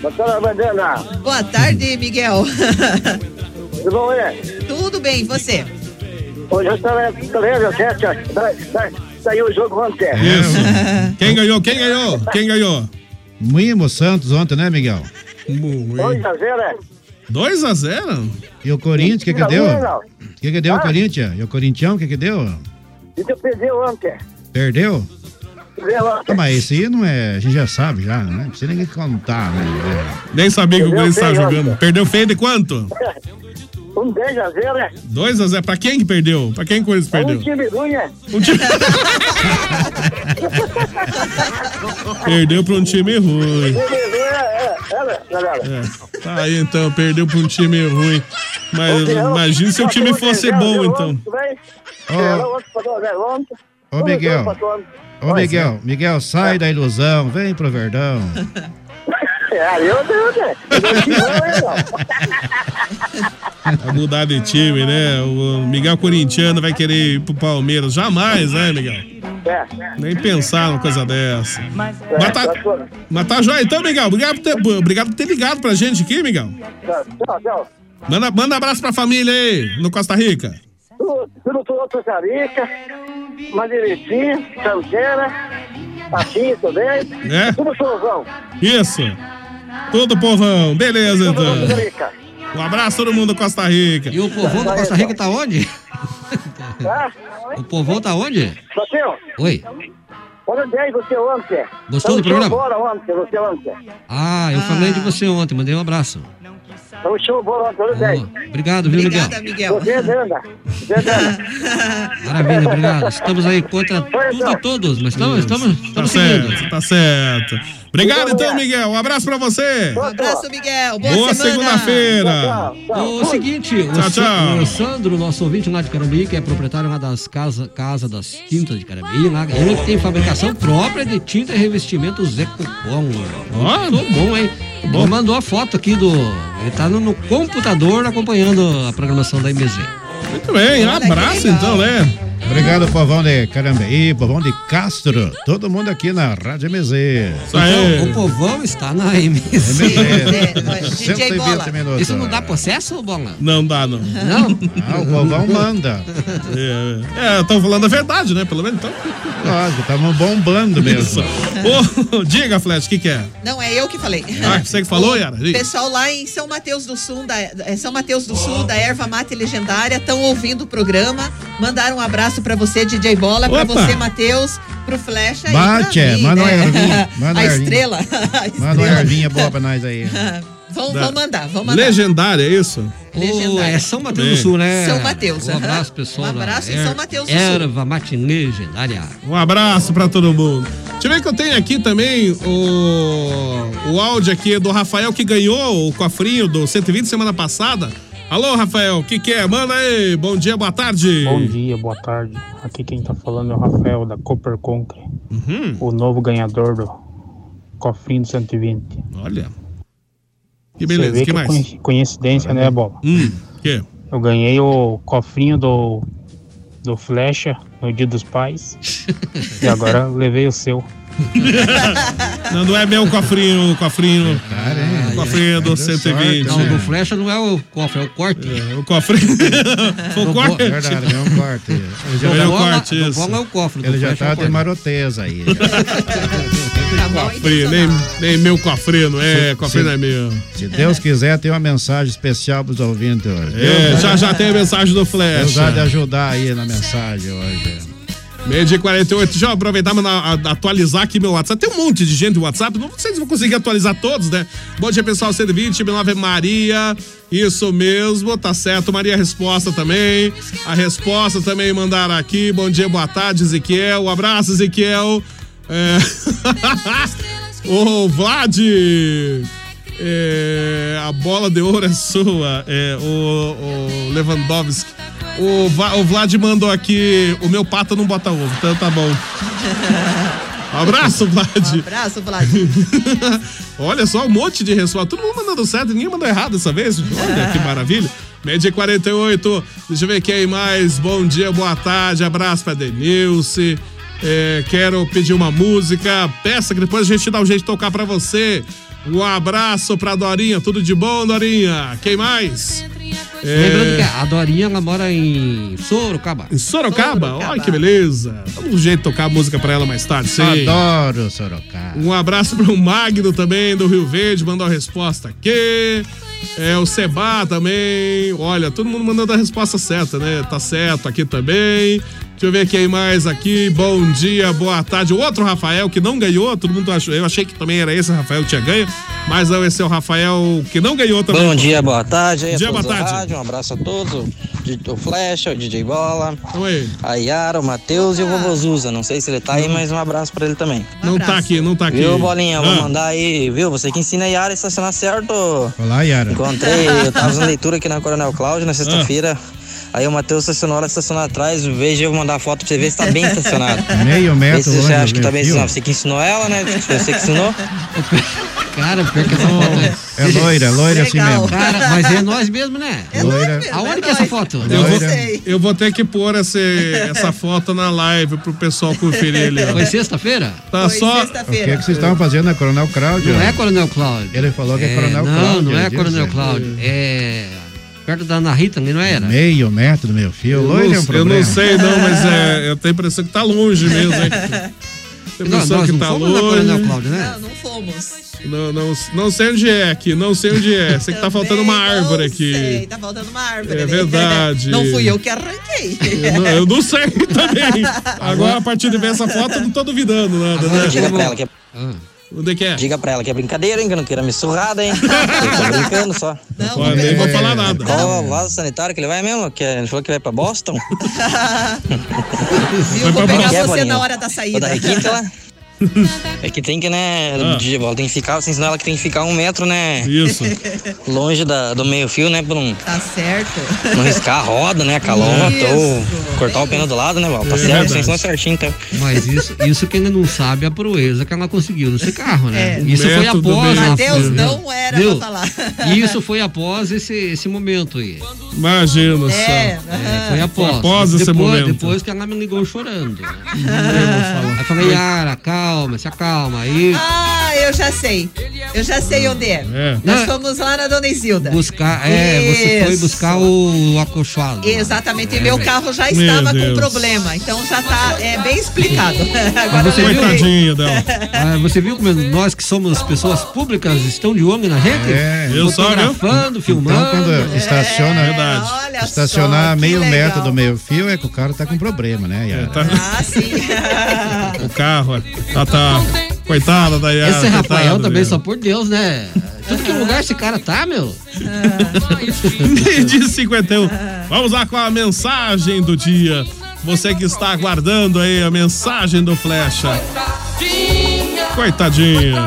Boa tarde, Bandana. Boa tarde, Miguel. Tudo bom, é? Tudo bem, e você? Hoje eu estava. Sa- sa- Saiu o jogo ontem. É. Quem ganhou? Quem ganhou? Quem ganhou? Moímos Santos ontem, né, Miguel? 2 a 0, é? 2 a 0 E o Corinthians, o que que deu? O que que deu o Ah? Corinthians? E o Corinthians, o que que deu? E tu perdeu ontem. Perdeu? Ah, mas esse aí não é. A gente já sabe já, né? Não precisa ninguém contar, né? Nem sabia que o Corinthians feio, jogando. Perdeu feio de quanto? Um 10 a 0, é? 2 a 0 Pra quem que perdeu? Pra quem que o Corinthians Um perdeu? time ruim, é? Um time... Perdeu pra um time ruim. Um ruim, é, é, é, né, galera? É. Tá aí então, perdeu pra um time ruim. Mas imagina se o time fosse bom, então. ontem, vai. Ó. É, né. Ô, Miguel. Ô, Miguel, sai da ilusão, vem pro Verdão. É, eu tenho, né? Eu tinha, não, Vai mudar de time, né? O Miguel Corintiano vai querer ir pro Palmeiras. Jamais, né, Miguel? É. Nem pensar numa coisa dessa. Mas É, tá, tá mas tá joia então, Miguel. Obrigado por, ter, obrigado por ter ligado pra gente aqui, Miguel. Tchau, tchau. Manda, manda abraço pra família aí, no Costa Rica. Tudo, tudo, tudo, Costa Rica, Madeiretinha, Santana, Patinho também. É? Tudo showzão. Isso. Todo povão. Beleza, então. Um abraço a todo mundo da Costa Rica. E o povão da Costa Rica tá onde? Tá? O povão tá onde? Matheus, Oi. olha bem você ontem. Gostou do show programa? bola ontem, você ontem. Ah, eu falei de você ontem, mandei um abraço. Tamo show ontem, olha bem. Obrigado, viu, Miguel? Miguel. Você é danda. Você é danda. Maravilha, obrigado. Estamos aí contra tudo e todos, mas estamos, estamos, Tá estamos seguindo. certo, tá certo. Obrigado então, Miguel. Um abraço pra você. Um abraço, Miguel. Boa, Boa semana. segunda-feira. O seguinte, o, Tchau, Sa- tchau. o Sandro, nosso ouvinte lá de Carambi, que é proprietário lá das casas casa das tintas de Carambi, lá, ele que tem fabricação própria de tinta e revestimentos Ecopom. Ó. Muito bom, hein? Ele mandou a foto aqui do. Ele tá no, no computador acompanhando a programação da MZ. Muito bem, um abraço então, né? Obrigado, povão de Carambeí, povão de Castro, todo mundo aqui na Rádio MZ. Então, o povão está na MZ. DJ 120 Bola. minutos. Isso não dá processo, Bola? Não dá, não. Não? Ah, o povão manda. É, estão falando a verdade, né? Pelo menos então. Lógico, estamos bombando mesmo. Ô, diga, Flash, o que, que é? Não, é eu que falei. Ah, você que falou, Yara? O Diga. pessoal lá em São Mateus do Sul, da, é São Mateus do Sul, da Erva Mate Legendária, estão ouvindo o programa. Mandaram um abraço pra você, DJ Bola, pra Opa! você, Matheus, pro Flecha e Bate, pra mim, manda uma né? ervinha, manda A estrela. Manda uma ervinha boa pra nós aí. Da- vão mandar, vão mandar. Legendária, é isso? Ô, é São Mateus do. Sul, né? São Mateus, Um abraço, pessoal. Um abraço em Er- São Mateus do Sul. Erva matinê legendária. Um abraço pra todo mundo. Deixa eu ver que eu tenho aqui também o, o áudio aqui do Rafael que ganhou o cofrinho do 120 semana passada. Alô, Rafael, o que, que é? Manda aí. Bom dia, boa tarde. Bom dia, boa tarde. Aqui quem tá falando é o Rafael da Copper Concre, o novo ganhador do cofrinho do 120. Olha. Que Você beleza, vê que mais? coinci- Coincidência, né, Bola? Hum, que? Eu ganhei o cofrinho do, do Flecha no Dia dos Pais e agora levei o seu. Não, não é meu cofrinho, o cofrinho. o cofrinho do 120. Não, do flecha não é o cofre, é o corte. o cofrinho. Foi o corte. Verdade, é um corte. Ele Do já, bola- corte, isso. é o cofre. ele já é tá o de maroteza aí. Cofrinho, nem, nem meu cofrinho, não é? Cofrinho não é meu. Se Deus quiser, tem uma mensagem especial pros ouvintes hoje. É, já já tem a mensagem do Deus Flecha. há de ajudar aí na mensagem hoje. Meio dia 48. Deixa eu aproveitar e atualizar aqui meu WhatsApp. Tem um monte de gente no WhatsApp. Não sei se vou conseguir atualizar todos, né? Bom dia, pessoal. 120, meu nome é Maria. Isso mesmo, tá certo. Maria Resposta também. A resposta também mandaram aqui. Bom dia, boa tarde, Ezequiel. Um abraço, Ezequiel. É... Ô, Vlad. É, a bola de ouro é sua. É, o, o Lewandowski. O, Va- o Vlad mandou aqui: o meu pato não bota ovo, então tá bom. Um abraço, Vlad. Um abraço, Vlad. Olha só, um monte de resposta. Todo mundo mandando certo, ninguém mandou errado dessa vez. Olha que maravilha. Média 48. Deixa eu ver quem mais. Bom dia, boa tarde. Abraço pra Denilce. É, quero pedir uma música. Peça que depois a gente dá um jeito de tocar pra você. Um abraço pra Dorinha. Tudo de bom, Dorinha? Quem mais? É, Lembrando que a Dorinha ela mora em Sorocaba. Em Sorocaba? Olha que beleza. Dá um jeito de tocar a música pra ela mais tarde, sim. Adoro Sorocaba. Um abraço para o Magno também, do Rio Verde, mandou a resposta aqui. É, o Seba também. Olha, todo mundo mandando a resposta certa, né? Tá certo aqui também. Deixa eu ver quem mais aqui. Bom dia, boa tarde. O outro Rafael que não ganhou, todo mundo achou. Eu achei que também era esse Rafael que tinha ganho, mas não, esse é o Rafael que não ganhou também. Bom dia, boa tarde. Bom a dia, boa tarde. rádio, um abraço a todos. O Flecha, o DJ Bola, Oi. a Yara, o Matheus e o Vovô Zuza. Não sei se ele tá aí, mas um abraço pra ele também. Não tá aqui, não tá aqui. Viu, Bolinha? Vou Ah. mandar aí, viu? Você que ensina a Yara a estacionar certo. Olá, Yara. Encontrei, eu tava fazendo leitura aqui na Coronel Cláudio na sexta-feira. Aí o Matheus estacionou, ela estacionou atrás. Veja, eu vou mandar a foto pra você ver se tá bem estacionado. Meio metro Vê se você longe acha que tá bem estacionado. Você que ensinou ela, né? Foi você que ensinou. Cara, pior que essa foto é. É loira, é loira assim Legal. mesmo. Cara, mas é nós mesmo, né? É loira. Aonde que é essa foto? Eu vou, eu vou ter que pôr essa, essa foto na live pro pessoal conferir ali. ó. Foi sexta-feira? Tá só. O que, que vocês estavam fazendo na Coronel Cláudio? Não é Coronel Cláudio. Ele falou que é, Coronel não, Cláudio. Não, é ele Coronel. Cláudio. É. Perto da Ana Rita, não era? Meio metro do meio fio. Eu Loira é um não, eu não sei, não, mas é, eu tenho a impressão que tá longe mesmo, hein? A Não, nós que não tá fomos na longe. Coronel Cláudio, né? Não, não fomos. Não, não, não sei onde é aqui, não sei onde é. Sei que tá faltando uma árvore aqui. Sei, tá faltando uma árvore. É ali. verdade. Não fui eu que arranquei. Eu não, eu não sei também. Agora, a partir de ver essa foto, eu não tô duvidando nada, né? Diga pra ela que é. Onde é que é? Diga pra ela que é brincadeira, hein? Que eu não queira me surrada, hein? Eu tô brincando só. Não, Pô, nem vou falar nada. Qual o vaso sanitário que ele vai mesmo? Que ele falou que vai pra Boston? Viu? Vou Quer, pegar você Bolinha? na hora da saída. da requinta lá? É que tem que, né? Ah. de volta, tem que ficar, você ensinou ela que tem que ficar um metro, né? Isso. Longe da, do meio-fio, né? Pra não, Tá certo. não riscar a roda, né? Calota, Isso. ou cortar o pneu do lado, né, Val? Tá É certo, verdade. você ensinou certinho, então. Mas isso, isso que ainda não sabe a proeza que ela conseguiu nesse carro, né? É. Isso foi após. Matheus viu? não era pra falar. Isso foi após esse, esse momento aí. Imagina só. É, É, foi após. após esse depois, momento. Depois que ela me ligou chorando. Aí eu falei, Yara, calma, se acalma. Aí Ah, eu já sei. Eu já sei onde é. É. Nós Não. fomos lá na Dona Isilda. buscar. É, você foi Isso. buscar o acolchoado. Exatamente, e É, meu velho. carro já Meu estava com Deus. problema, então já tá é, bem explicado. Agora Você viu? dela. Ah, você viu como nós que somos pessoas públicas estão de olho na gente? É, eu só, viu? Fotografando, filmando. Então, quando estaciona, Verdade. Olha estacionar só, meio legal. metro do meio fio é que o cara tá com problema, né, Yara? Tá- Ah, sim. o carro, é. Tá, tá. Coitada da Yara. Esse coitada Rafael também, só por Deus, né? Tudo que lugar esse cara tá, meu. Meio-dia e 51. Vamos lá com a mensagem do dia. Você que está aguardando aí a mensagem do Flecha. Coitadinha.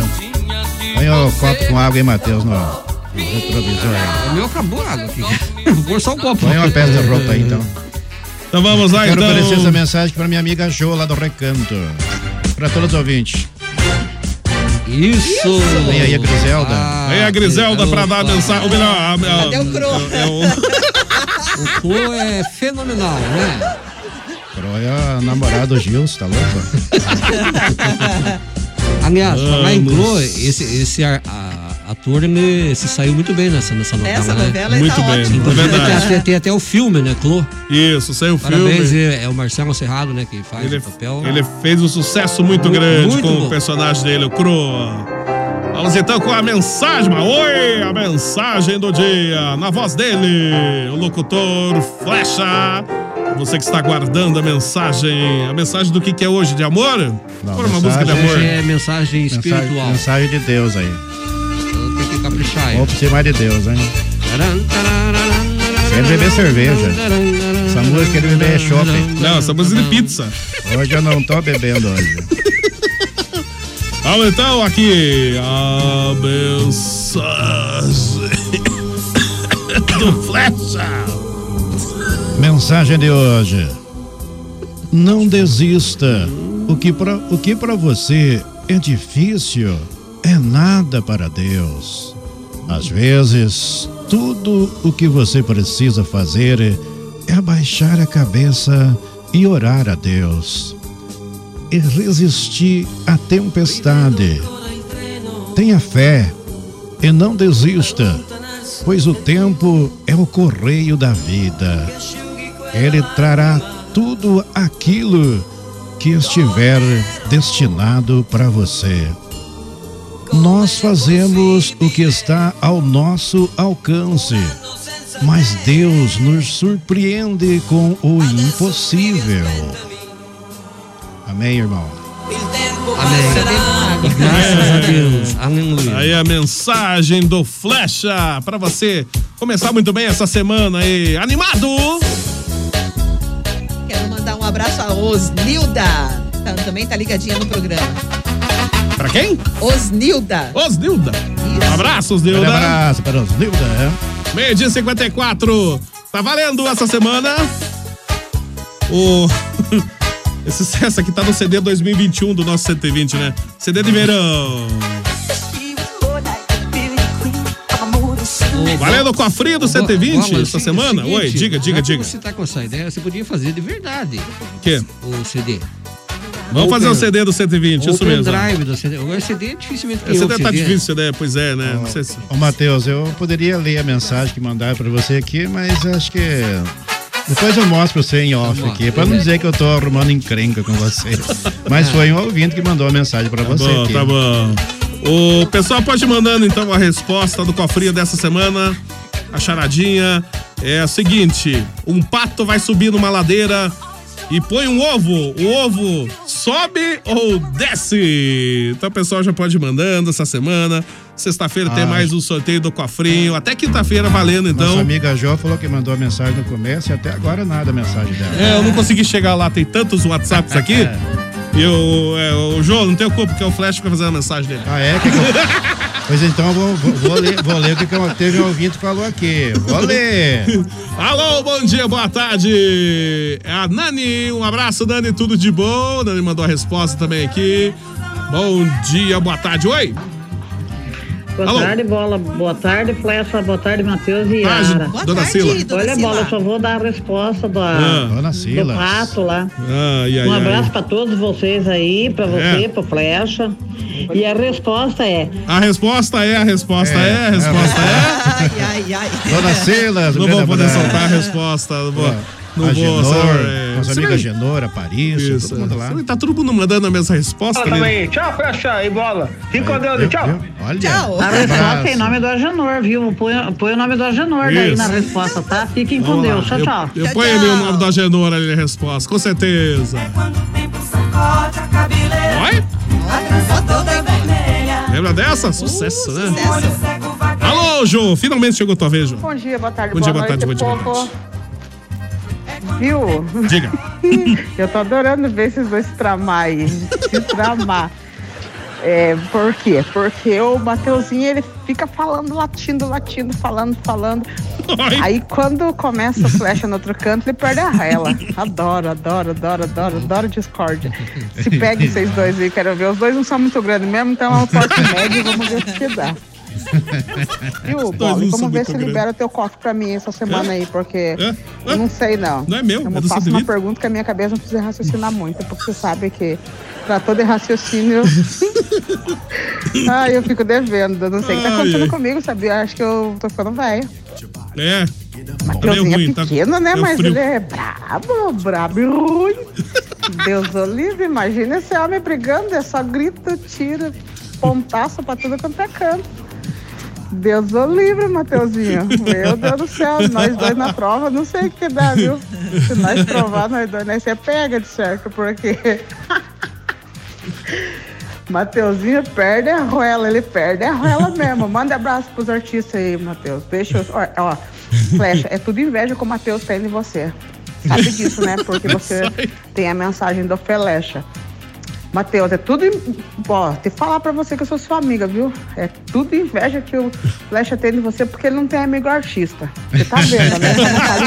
Põe o copo com água, hein, Matheus, no, no retrovisor. O meu acabou a água aqui. Vou pôr só o copo. Põe uma peça de roupa aí, então. Então vamos lá, Quero então. oferecer essa mensagem para minha amiga Jo, lá do Recanto. Para todos os ouvintes. Isso! Vem aí a Griselda. Aí a Griselda pra dar a mensagem. Ou melhor, a, a, Cadê o Cro? é o- O Clô é fenomenal, né? Pro é a namorada do Gilson, tá louco? Aliás, falar em. Clô, esse, esse ar- a- ator ele se saiu muito bem nessa, nessa novela, Essa né? novela Muito tá bem, ótima. é Inclusive, verdade. tem, tem até o filme, né, Clô? Isso, saiu o Parabéns, filme. é, é o Marcelo Serrado, né, que faz Ele, o papel. ele fez um sucesso muito Muito- grande muito com bom. o personagem dele, o Cro. Vamos então com a mensagem, mas oi, a mensagem do dia, na voz dele, o locutor Flecha. Você que está aguardando a mensagem, a mensagem do que, que é hoje, de amor? Não, Por uma música de amor. É mensagem espiritual. Mensagem, mensagem de Deus aí. Ser mais de Deus, hein? Ele beber cerveja. Essa música ele beber é shopping. Não, essa música de pizza. Hoje eu não tô bebendo hoje. Vamos então aqui, a mensagem do Flecha. Mensagem de hoje. Não desista. O que para o que para você é difícil é nada para Deus. Às vezes, tudo o que você precisa fazer é abaixar a cabeça e orar a Deus. E resistir à tempestade. Tenha fé e não desista, pois o tempo é o correio da vida. Ele trará tudo aquilo que estiver destinado para você. Nós fazemos o que está ao nosso alcance, mas Deus nos surpreende com o impossível. Amém, irmão? Amém. Graças a Deus. Aleluia. Aí a mensagem do Flecha pra você começar muito bem essa semana aí. Animado! Quero mandar um abraço a Osnilda. Também tá ligadinha no programa. Pra quem? Osnilda. Osnilda. Abraços, Um Nilda. abraço para os Nilda. é? Meio dia 54. Tá valendo essa semana. O. Esse sucesso aqui tá no CD 2021 do nosso 120, né? CD de verão. Valendo com a fria do 120 Ó, essa semana? é o seguinte, Oi, diga, diga, que diga. Você tá com essa ideia, você podia fazer de verdade. O quê? O CD. Vamos fazer o CD do 120, Ou isso mesmo. pendrive do CD. Agora CD dificilmente tem Esse outro CD tá CD. difícil, né? Pois é, né? Não sei se... Ô, Matheus, eu poderia ler a mensagem que mandaram para você aqui, mas acho que. Depois eu mostro pra você em off Tá aqui, pra não dizer que eu tô arrumando encrenca com você. Mas foi um ouvinte que mandou a mensagem pra você bom, aqui. tá bom. O pessoal pode ir mandando então a resposta do cofrinho dessa semana. A charadinha é a seguinte: um pato vai subir numa ladeira e põe um ovo. O ovo sobe ou desce? Então o pessoal já pode ir mandando essa semana. Sexta-feira tem Ah. mais um sorteio do cofrinho. Até quinta-feira valendo então. Nossa amiga Jo falou que mandou a mensagem no começo e até agora nada a mensagem dela. É, eu não consegui chegar lá, tem tantos WhatsApps aqui. E eu, é, o João, não tenho culpa, porque o Flash fica fazendo a mensagem dele. Ah, é? Que que eu- Pois então vou, vou- vou ler, vou ler o que, que eu- teve um ouvinte falou aqui. Vou ler. Alô, bom dia, boa tarde. É a Nani, um abraço, Nani, tudo de bom. Nani mandou a resposta também aqui. Bom dia, boa tarde. Oi. Boa Alô? tarde, Bola. Boa tarde, Flecha. Boa tarde, Matheus e Ah, Yara. Boa Dona tarde, Sila. dona Olha, Sila. Bola, eu só vou dar a resposta do, Ah. Dona do pato lá. Ai, ai, um abraço pra todos vocês aí, pra você, É. pro Flecha. E a resposta é... A resposta é, a resposta é, a resposta é. Ai, ai, ai. Dona Silas, Não vou poder soltar a resposta. Não vou. Não a vou, Genor, senhor, é. nossa amiga Genora, Paris, Isso. todo mundo lá. Tá todo mundo mandando a mesma resposta. Fala também. Tchau, fecha e bola. Fica com Deus, tchau. Olha. A resposta é em nome do Agenor, viu? Põe, põe o nome do Agenor daí Isso. na resposta, tá? Fiquem com Vamos lá. Deus. Tchau, Eu- tchau. Eu, ponho ali o nome do Agenor ali na resposta, com certeza. Oi? Botando aí Lembra dessa? Sucesso, né? Alô, Jô, finalmente chegou tua vez, Jô. Bom dia, boa tarde, Bom boa, dia, boa tarde, noite, bom dia, boa povo. Viu? Diga. Eu tô adorando ver esses dois tramar aí. Se tramar. É, por quê? Porque o Mateuzinho, ele fica falando, latindo, latindo, falando, falando. Aí quando começa a flecha no outro canto, ele perde a rela. Adoro, adoro, adoro, adoro, adoro discórdia. Se pegue vocês dois aí, quero ver. Os dois não são muito grandes mesmo, então é um porte médio, vamos ver o que dá. Viu, são Vamos ver se libera teu coque pra mim essa semana aí, porque eu não sei não. Não é meu, Eu é faço uma pergunta que a minha cabeça não precisa raciocinar muito, porque você sabe que pra todo raciocínio. Ai, eu fico devendo. Não sei o que tá acontecendo ai. comigo, sabia? Acho que eu tô ficando velho. É. Mateuzinho é pequeno, né? meio Mas frio. ele é brabo, brabo e ruim. Deus o livre, imagina esse homem brigando, é só grito, tiro, pontaço pra tudo quanto é canto. Deus o livre, Mateuzinho. Meu Deus do céu, nós dois na prova, não sei o que dá, viu? Se nós provar, nós dois, nós você pega de certo, porque. Mateuzinho perde a roela, ele perde a roela mesmo. Manda abraço pros artistas aí, Matheus. Deixa eu. Ó, ó, Flecha, é tudo inveja que o Matheus tem de você. Sabe disso, né? Porque você tem a mensagem do Flecha. Matheus, é tudo. Ó, te falar pra você que eu sou sua amiga, viu? É tudo inveja que o Flecha tem de você porque ele não tem amigo artista. Você tá vendo, né?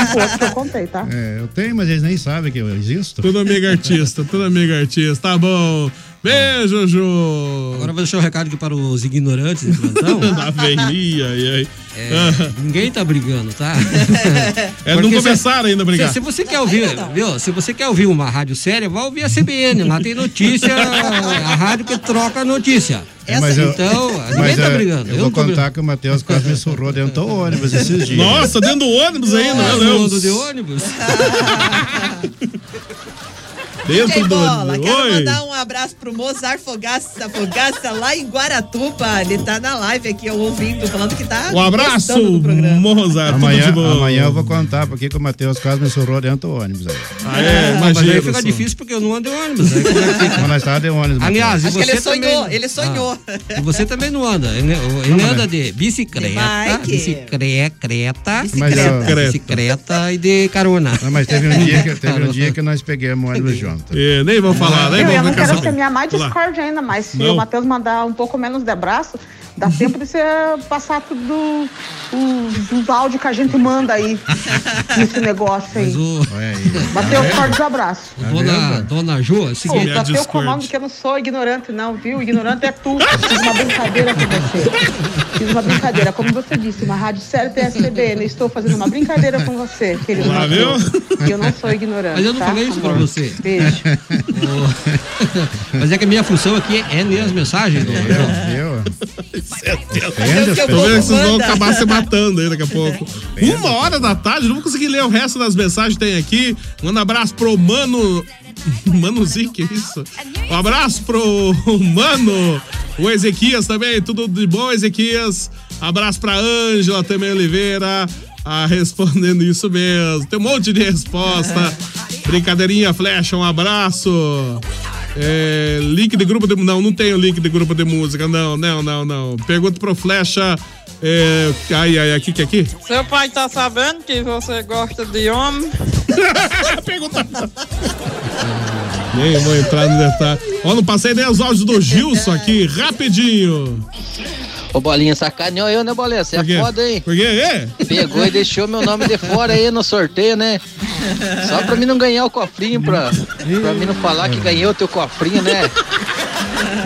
Um pouco que eu contei, tá? É, eu tenho, mas eles nem sabem que eu existo. Tudo amigo artista, tudo amigo artista. Tá bom. Beijo, Jô. Agora eu vou deixar um recado aqui para os ignorantes de plantão. Da velhinha, e aí? É, ninguém tá brigando, tá? É, não começaram ainda a brigar. Se, se você quer ouvir, viu? Se você quer ouvir uma rádio séria, vai ouvir a CBN. Lá tem notícia, a rádio que troca a notícia. Mas eu- então, ninguém mas tá eu- brigando. Eu, não vou contar brigando. que o Matheus quase me surrou dentro do ônibus esses dias. Nossa, dentro do ônibus ainda, meu Deus. Falando de ônibus? Dentro do Bola, quero Oi. mandar um abraço pro Mozart Fogaça, Fogaça lá em Guaratuba. Ele tá na live aqui, eu ouvindo, falando que tá. Um abraço. Mozart. Amanhã, tudo de bom. amanhã eu vou contar porque que o Matheus quase me surrou dentro do ônibus aí. Ah, é, mas imagina. aí fica difícil porque eu não ando em ônibus. Aí como é que de ônibus. Aliás, Acho que você ele sonhou, também... ele sonhou. Ah, e você também não anda. Ele, ele anda de bicicleta, De bicicleta, Mas eu- bicicleta e de carona. Não, mas teve um dia que, teve um dia que nós pegamos o ônibus junto. É, nem vou falar, nem Eu, eu não quero semear mais discórdia ainda, mas se Não. o Matheus mandar um pouco menos de abraço, dá tempo de você passar tudo os, os áudios que a gente manda aí nesse negócio aí. Mas o, Matheus, forte abraço. dona, dona Ju, é o Pô, seguinte. pra ter o comando que eu não sou ignorante, não, viu? Ignorante é tu. Fiz uma brincadeira com você. Fiz uma brincadeira. Como você disse, uma rádio séria PSCBN. Estou fazendo uma brincadeira com você, querido Lá, Matheus. E eu não sou ignorante. Mas eu não tá, falei isso pra amor? você. Beijo. Mas é que a minha função aqui é ler as mensagens do Tô vendo que vocês vão acabar se matando aí daqui a pouco. Uma hora da tarde, não vou conseguir ler o resto das mensagens que tem aqui. Manda abraço pro Mano. Manuzinho, que isso? Um abraço pro Mano, o Ezequias também, tudo de bom, Ezequias. Abraço pra Ângela também, Oliveira. Ah, respondendo isso mesmo. Tem um monte de resposta. Brincadeirinha, flecha, um abraço. É, link de grupo de Não, não tenho link de grupo de música. Não, não, não, não. Pergunta pro Flecha. É, ai, ai, aqui que é aqui? Seu pai tá sabendo que você gosta de homem? Pergunta. Nem vou entrar no detalhe. Ó, não passei nem os áudios do Gilson aqui, rapidinho. Ô, Bolinha, sacaneou eu, né, Bolinha? Você é foda, hein? Por quê? É? Pegou e deixou meu nome de fora aí no sorteio, né? Só pra mim não ganhar o cofrinho, pra, pra mim não falar que ganhei o teu cofrinho, né?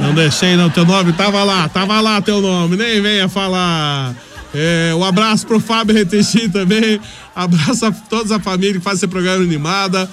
Não deixei, não. Teu nome tava lá, tava lá teu nome. Nem venha falar. É, um abraço pro Fábio Retexi também. Abraço a toda a família que faz esse programa animada.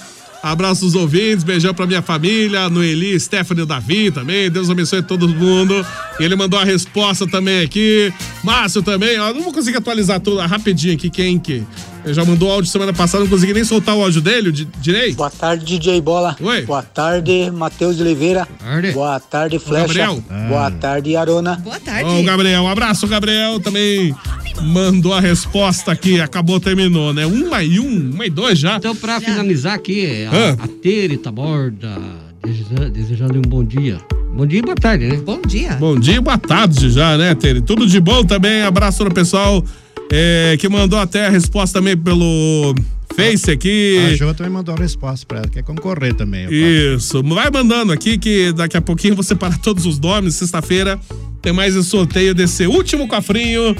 Abraço os ouvintes, beijão pra minha família, Noeli, Stephanie, Davi também. Deus abençoe todo mundo. E ele mandou a resposta também aqui. Márcio também, ó. Não vou conseguir atualizar tudo rapidinho aqui. Quem que? Ele já mandou áudio semana passada, não consegui nem soltar o áudio dele, o di- direito. Boa tarde, DJ Bola. Oi. Boa tarde, Matheus de Oliveira. Boa tarde, Flecha. Gabriel. Boa tarde, Arona. Boa Ô, Gabriel, um abraço, Gabriel. Também mandou a resposta aqui. Acabou, terminou, né? Uma e um, uma e dois já. Então, pra finalizar aqui, Ah. a, a Tere Taborda, deseja- desejando um bom dia. Bom dia e boa tarde, né? Bom dia. Bom dia e boa tarde já, né, Tere? Tudo de bom também. Abraço pro pessoal é, que mandou até a resposta também pelo Face aqui. A Jo também mandou a resposta pra ela, quer concorrer também. Isso. Vai mandando aqui que daqui a pouquinho eu vou separar todos os nomes. Sexta-feira tem mais esse sorteio desse último cofrinho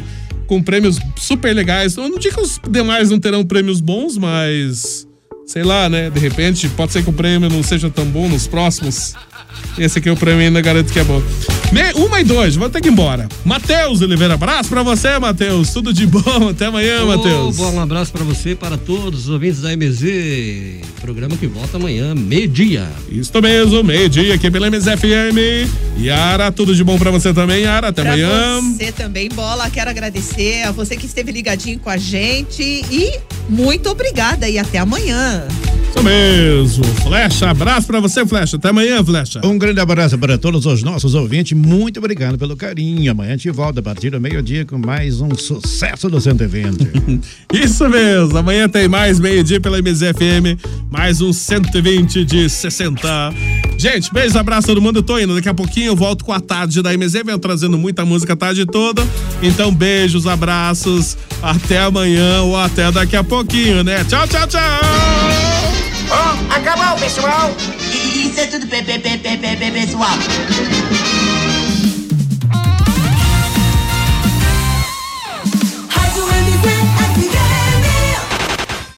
com prêmios super legais. Eu não digo que os demais não terão prêmios bons, mas sei lá, né? De repente pode ser que o prêmio não seja tão bom nos próximos. Esse aqui é o prêmio ainda garanto que é bom. Me, uma e dois, vou ter que ir embora. Matheus Oliveira, abraço pra você, Matheus. Tudo de bom. Até amanhã, Ô, Matheus. Bom, um abraço pra você e para todos os ouvintes da MZ. Programa que volta amanhã, meio-dia. Isso mesmo, meio-dia aqui pela MZFM. Yara, tudo de bom pra você também, Yara. Até Pra amanhã. você também, Bola, quero agradecer a você que esteve ligadinho com a gente e muito obrigada e até amanhã. Isso mesmo. Flecha, abraço pra você, Flecha. Até amanhã, Flecha. Um grande abraço para todos os nossos ouvintes. Muito obrigado pelo carinho. Amanhã a gente volta a partir do meio-dia com mais um sucesso do 120. Isso mesmo. Amanhã tem mais meio-dia pela MZFM. Mais um 120 de 60. Gente, beijo, abraço todo mundo. Eu tô indo. Daqui a pouquinho eu volto com a tarde da MZ. Venho trazendo muita música a tarde toda. Então, beijos, abraços. Até amanhã ou até daqui a pouquinho, né? Tchau, tchau, tchau. Ó, acabou, pessoal. Isso é tudo, pe- pe- pe- pe- pe- pe- pessoal.